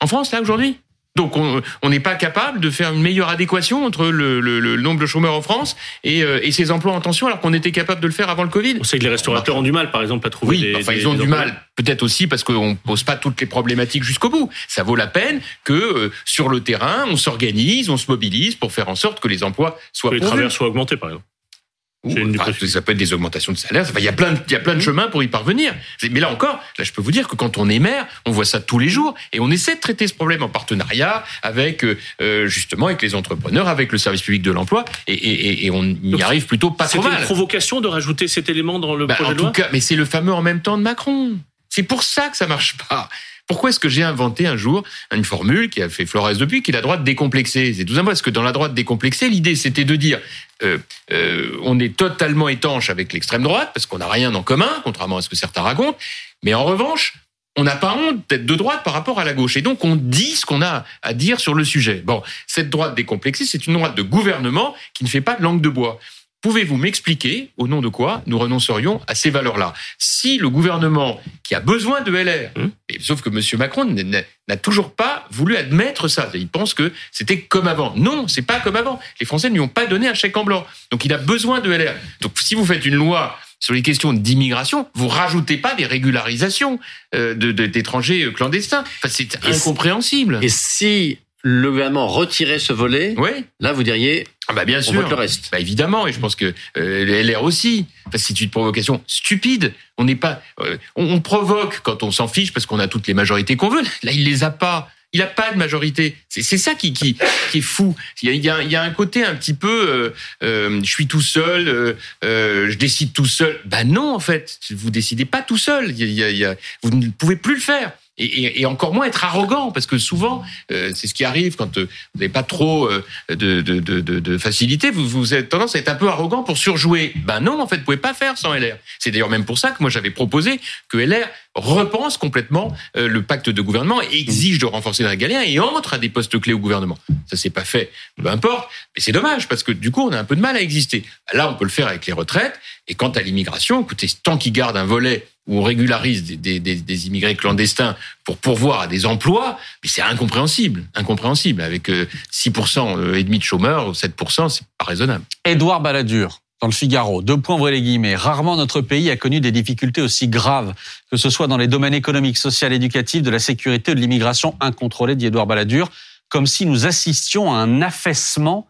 en France, là, aujourd'hui? Donc, on n'est pas capable de faire une meilleure adéquation entre le, le- le nombre de chômeurs en France et, euh, et ces emplois en tension, alors qu'on était capable de le faire avant le Covid. On sait que les restaurateurs ont du mal, par exemple, à trouver Oui, des. enfin, des- ils ont du emplois. mal, peut-être aussi parce qu'on pose pas toutes les problématiques jusqu'au bout. Ça vaut la peine que euh, sur le terrain, on s'organise, on se mobilise pour faire en sorte que les emplois soient Que les pourvus. travailleurs soient augmentés, par exemple. Ou, C'est une des enfin, ça peut être des augmentations de salaire. Enfin, il y a plein de, il y a plein de chemins pour y parvenir. Mais là encore, là, je peux vous dire que quand on est maire, on voit ça tous les jours et on essaie de traiter ce problème en partenariat avec, euh, euh, justement, avec les entrepreneurs, avec le service public de l'emploi et, et- et- on y Donc, arrive plutôt pas trop C'était une mal. provocation de rajouter cet élément dans le Bah, projet en de loi? tout cas, mais c'est le fameux en même temps de Macron. C'est pour ça que ça marche pas. Pourquoi est-ce que j'ai inventé un jour une formule qui a fait Flores depuis, qui est la droite décomplexée? C'est tout simplement parce que dans la droite décomplexée, l'idée c'était de dire euh, euh, on est totalement étanche avec l'extrême droite parce qu'on n'a rien en commun, contrairement à ce que certains racontent. Mais en revanche, on n'a pas honte d'être de droite par rapport à la gauche. Et donc, on dit ce qu'on a à dire sur le sujet. Bon, cette droite décomplexée, c'est une droite de gouvernement qui ne fait pas de langue de bois. Pouvez-vous m'expliquer au nom de quoi nous renoncerions à ces valeurs-là? Si le gouvernement qui a besoin de LR, Hum. et sauf que M. Macron n'a toujours pas voulu admettre ça, il pense que c'était comme avant. Non, c'est pas comme avant. Les Français ne lui ont pas donné un chèque en blanc. Donc il a besoin de LR. Donc si vous faites une loi sur les questions d'immigration, vous rajoutez pas des régularisations euh, de- de- d'étrangers euh, clandestins. Enfin, c'est incompréhensible. Et si le gouvernement retirait ce volet, Oui. là vous diriez Ah bah bien on sûr. vote le reste. Bah évidemment, et je pense que euh, LR aussi. Enfin, c'est une provocation stupide. On n'est pas, euh, on, on provoque quand on s'en fiche parce qu'on a toutes les majorités qu'on veut. Là, il les a pas. Il a pas de majorité. C'est ça qui, qui, qui est fou. Il y, a, il, y a, un côté un petit peu, euh, euh, je suis tout seul, je décide tout seul. Bah non, en fait, vous décidez pas tout seul. Il y a, il y a- il y a- vous ne pouvez plus le faire. Et, et, et encore moins être arrogant, parce que souvent, euh, c'est ce qui arrive quand euh, vous n'avez pas trop euh, de, de, de, de, facilité, vous, vous avez tendance à être un peu arrogant pour surjouer. Ben non, en fait, vous pouvez pas faire sans LR. C'est d'ailleurs même pour ça que moi j'avais proposé que LR repense complètement euh, le pacte de gouvernement et exige de renforcer le régalien et entre à des postes clés au gouvernement. Ça s'est pas fait, peu importe, mais c'est dommage parce que du coup on a un peu de mal à exister. Là, on peut le faire avec les retraites et quant à l'immigration, écoutez, tant qu'ils gardent un volet où on régularise des, des, immigrés clandestins pour pourvoir à des emplois, mais c'est incompréhensible, incompréhensible. Avec euh, 6% et demi de chômeurs, 7%, c'est pas raisonnable. Édouard Balladur, dans le Figaro, deux points ouvrez les guillemets. Rarement notre pays a connu des difficultés aussi graves, que ce soit dans les domaines économiques, social, éducatifs, de la sécurité ou de l'immigration incontrôlée, dit Édouard Balladur, comme si nous assistions à un affaissement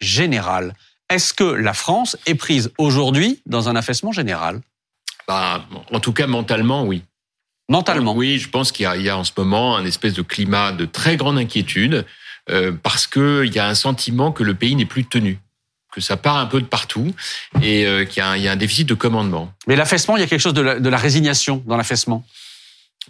général. Est-ce que la France est prise aujourd'hui dans un affaissement général? Bah, en tout cas, mentalement, oui. Mentalement Oui, je pense qu'il y, a- il y a en ce moment un espèce de climat de très grande inquiétude euh, parce que il y a un sentiment que le pays n'est plus tenu, que ça part un peu de partout et euh, qu'il y, a un- il y a un déficit de commandement. Mais l'affaissement, il y a quelque chose de la, de la résignation dans l'affaissement?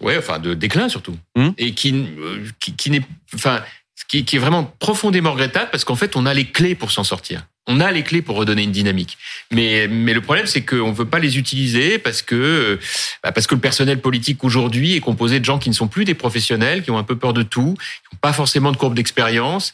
Ouais, enfin de déclin surtout, Hum. et qui, euh, qui, qui n'est, enfin, qui, qui est vraiment profondément regrettable parce qu'en fait, on a les clés pour s'en sortir. On a les clés pour redonner une dynamique. Mais, mais le problème, c'est qu'on ne veut pas les utiliser parce que, euh, bah, parce que le personnel politique aujourd'hui est composé de gens qui ne sont plus des professionnels, qui ont un peu peur de tout, qui n'ont pas forcément de courbe d'expérience.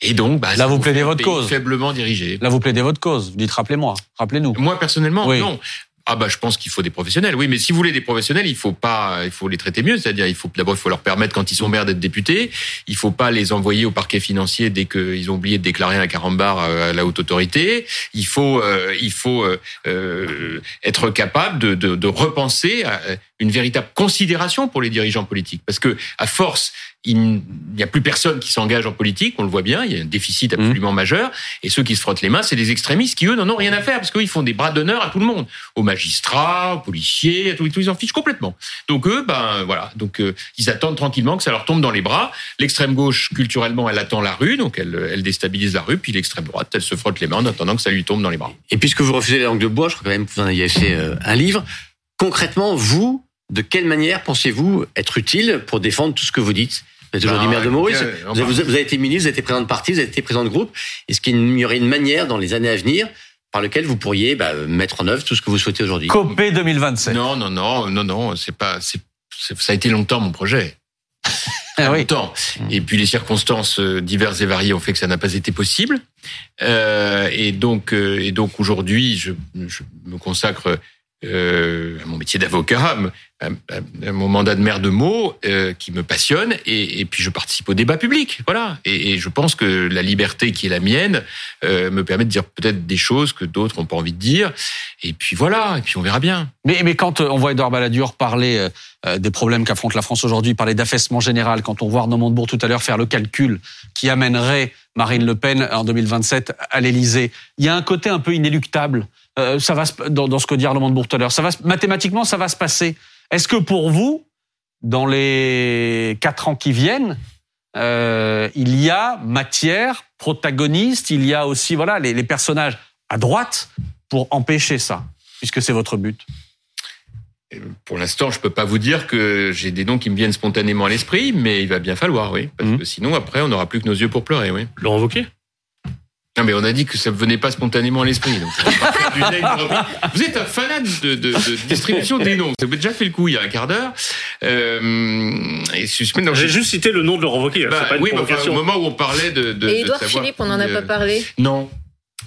Et donc, bah, Là, vous plaidez votre cause. Faiblement dirigé. Là, vous plaidez votre cause. Vous dites, rappelez-moi, rappelez-nous. Moi personnellement, Oui. non. Ah bah je pense qu'il faut des professionnels. Oui, mais si vous voulez des professionnels, il faut pas, il faut les traiter mieux. C'est-à-dire, il faut d'abord il faut leur permettre quand ils sont maires d'être députés. Il faut pas les envoyer au parquet financier dès qu'ils ont oublié de déclarer un carambar euh, à la haute autorité. Il faut, euh, il faut euh, euh, être capable de, de, de repenser à une véritable considération pour les dirigeants politiques, parce que à force il n'y a plus personne qui s'engage en politique, on le voit bien, il y a un déficit absolument majeur, et ceux qui se frottent les mains, c'est les extrémistes qui, eux, n'en ont rien à faire, parce qu'eux, ils font des bras d'honneur à tout le monde, aux magistrats, aux policiers, à tout, ils en fichent complètement. Donc eux, ben voilà, donc euh, ils attendent tranquillement que ça leur tombe dans les bras. L'extrême gauche, culturellement, elle attend la rue, donc elle, elle déstabilise la rue, puis l'extrême droite, elle se frotte les mains en attendant que ça lui tombe dans les bras. Et puisque vous refusez la langue de bois, je crois quand même que vous en avez fait euh, un livre. Concrètement, vous, de quelle manière pensez-vous être utile pour défendre tout ce que vous dites? Vous êtes aujourd'hui Bah, maire de Maurice, écoutez, vous, avez, vous avez été ministre, vous avez été président de parti, vous avez été président de groupe. Est-ce qu'il y aurait une manière dans les années à venir par lequel vous pourriez bah, mettre en œuvre tout ce que vous souhaitez aujourd'hui? Copé 2027. Non, non, non, non, non, c'est pas, ça a été longtemps mon projet. [laughs] Ah oui. longtemps. Et puis les circonstances euh, diverses et variées ont fait que ça n'a pas été possible. Euh, et donc, euh, et donc aujourd'hui, je, je me consacre euh, à mon métier d'avocat, mon mandat de maire de Meaux, qui me passionne, et, puis je participe au débat public. Voilà. Et, je pense que la liberté qui est la mienne euh, me permet de dire peut-être des choses que d'autres n'ont pas envie de dire. Et puis voilà. Et puis on verra bien. Mais, quand euh, on voit Edouard Balladur parler euh, des problèmes qu'affronte la France aujourd'hui, parler d'affaissement général, quand on voit Arnaud Montebourg tout à l'heure faire le calcul qui amènerait Marine Le Pen en 2027 à l'Élysée, il y a un côté un peu inéluctable. Ça va dans, ce que dit Arnaud Montebourg tout à l'heure. Ça va mathématiquement, ça va se passer. Est-ce que pour vous, dans les quatre ans qui viennent, euh, il y a matière protagoniste, il y a aussi voilà les, les personnages à droite pour empêcher ça, puisque c'est votre but? Pour l'instant, je peux pas vous dire que j'ai des noms qui me viennent spontanément à l'esprit, mais il va bien falloir, oui. Parce Mhm. que sinon, après, on n'aura plus que nos yeux pour pleurer, oui. Laurent Wauquiez? Non, mais on a dit que ça ne venait pas spontanément à l'esprit. donc. [laughs] Vous êtes un fanat de, de- de distribution des noms. Vous avez déjà fait le coup il y a un quart d'heure. Euh, J'ai juste cité le nom de Laurent Wauquiez. bah, pas une oui, bah, enfin, au moment où on parlait de, de, Et de Édouard Philippe, on n'en a euh, pas parlé. Non.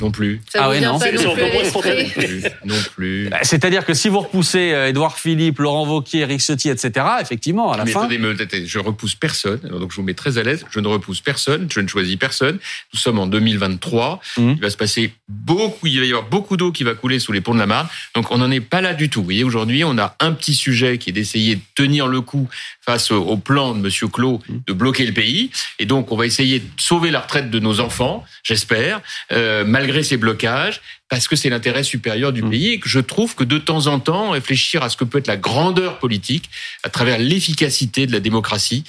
Non plus. Ça Ah ouais, non. non plus. Non. Non. Bah, C'est-à-dire que si vous repoussez euh, Édouard Philippe, Laurent Wauquiez, Eric Ciotti, etc., effectivement, à la mais fin... attendez, mais attendez, je repousse personne. Alors, donc je vous mets très à l'aise. Je ne repousse personne. Je ne choisis personne. Nous sommes en 2023. Mhm. Il va se passer beaucoup. Il va y avoir beaucoup d'eau qui va couler sous les ponts de la Marne. Donc on n'en est pas là du tout. Vous voyez, aujourd'hui, on a un petit sujet qui est d'essayer de tenir le coup face au, au plan de Monsieur Clos de bloquer le pays. Et donc on va essayer de sauver la retraite de nos enfants, j'espère, euh, malgré ces blocages, parce que c'est l'intérêt supérieur du pays et que je trouve que de temps en temps, réfléchir à ce que peut être la grandeur politique à travers l'efficacité de la démocratie,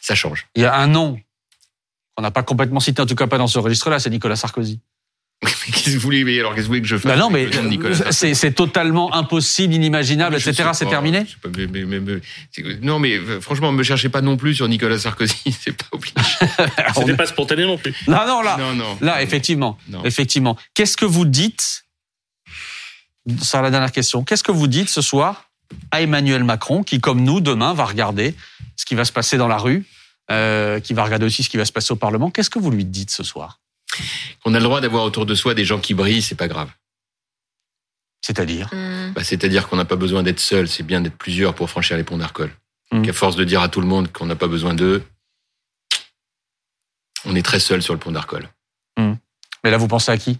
ça change. Il y a un nom qu'on n'a pas complètement cité, en tout cas pas dans ce registre-là, c'est Nicolas Sarkozy. Qu'est-ce que vous voulez mais Alors qu'est-ce que vous voulez que je fasse Bah non, mais c'est c'est totalement impossible, inimaginable, Je etc. C'est terminé pas, mais- mais- mais- mais- c'est que- non, mais euh, franchement, me cherchez pas non plus sur Nicolas Sarkozy, [laughs] c'est pas obligé. [laughs] C'était pas spontané non plus. Non, non, là, Non, non. là, effectivement, Non. effectivement. Qu'est-ce que vous dites Ça sera la dernière question. Qu'est-ce que vous dites ce soir à Emmanuel Macron, qui, comme nous, demain, va regarder ce qui va se passer dans la rue, euh, qui va regarder aussi ce qui va se passer au Parlement? Qu'est-ce que vous lui dites ce soir? On a le droit d'avoir autour de soi des gens qui brillent, c'est pas grave. C'est-à-dire Hmm. Bah, C'est-à-dire qu'on n'a pas besoin d'être seul, c'est bien d'être plusieurs pour franchir les ponts d'Arcole. Qu'à force de dire à tout le monde qu'on n'a pas besoin d'eux, on est très seul sur le pont d'Arcole. Mais là, vous pensez à qui?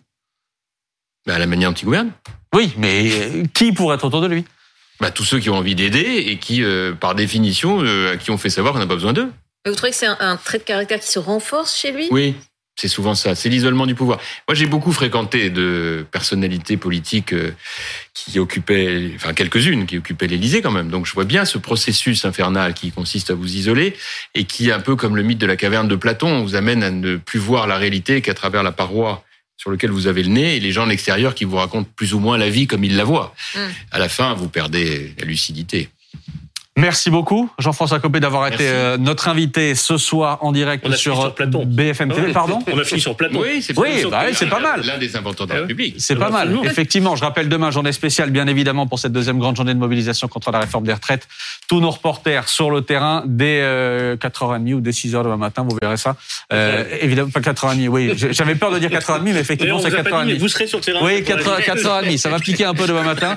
Bah, à la manière dont il gouverne. Oui, mais euh, qui pourrait être autour de lui? Bah, tous ceux qui ont envie d'aider et qui, euh, par définition, euh, à qui on fait savoir qu'on n'a pas besoin d'eux. Mais Vous trouvez que c'est un, un trait de caractère qui se renforce chez lui? Oui, c'est souvent ça. C'est l'isolement du pouvoir. Moi, j'ai beaucoup fréquenté de personnalités politiques euh, qui occupaient, enfin quelques-unes qui occupaient l'Élysée quand même. Donc, je vois bien ce processus infernal qui consiste à vous isoler et qui, un peu comme le mythe de la caverne de Platon, vous amène à ne plus voir la réalité qu'à travers la paroi sur lequel vous avez le nez et les gens de l'extérieur qui vous racontent plus ou moins la vie comme ils la voient. Mm. À la fin, vous perdez la lucidité. Merci beaucoup, Jean-François Copé, d'avoir été euh, notre invité ce soir en direct On a fini sur, sur Platon. BFM TV. Pardon On a fini sur Platon. Oui, c'est Oui, bah oui, c'est pas mal. L'un des inventeurs de Ah la ouais. République. C'est pas mal. Effectivement, je rappelle demain, journée spéciale, bien évidemment, pour cette deuxième grande journée de mobilisation contre la réforme des retraites. Tous nos reporters sur le terrain dès euh, 4h30 ou dès 6h demain matin, vous verrez ça. Euh, évidemment, pas 4h30, oui. [laughs] J'avais peur de dire 4h30, mais effectivement, c'est vous a pas dit, mais 4h30. vous serez sur le terrain. Oui, 4h, 4h30. Ça va piquer un peu demain matin.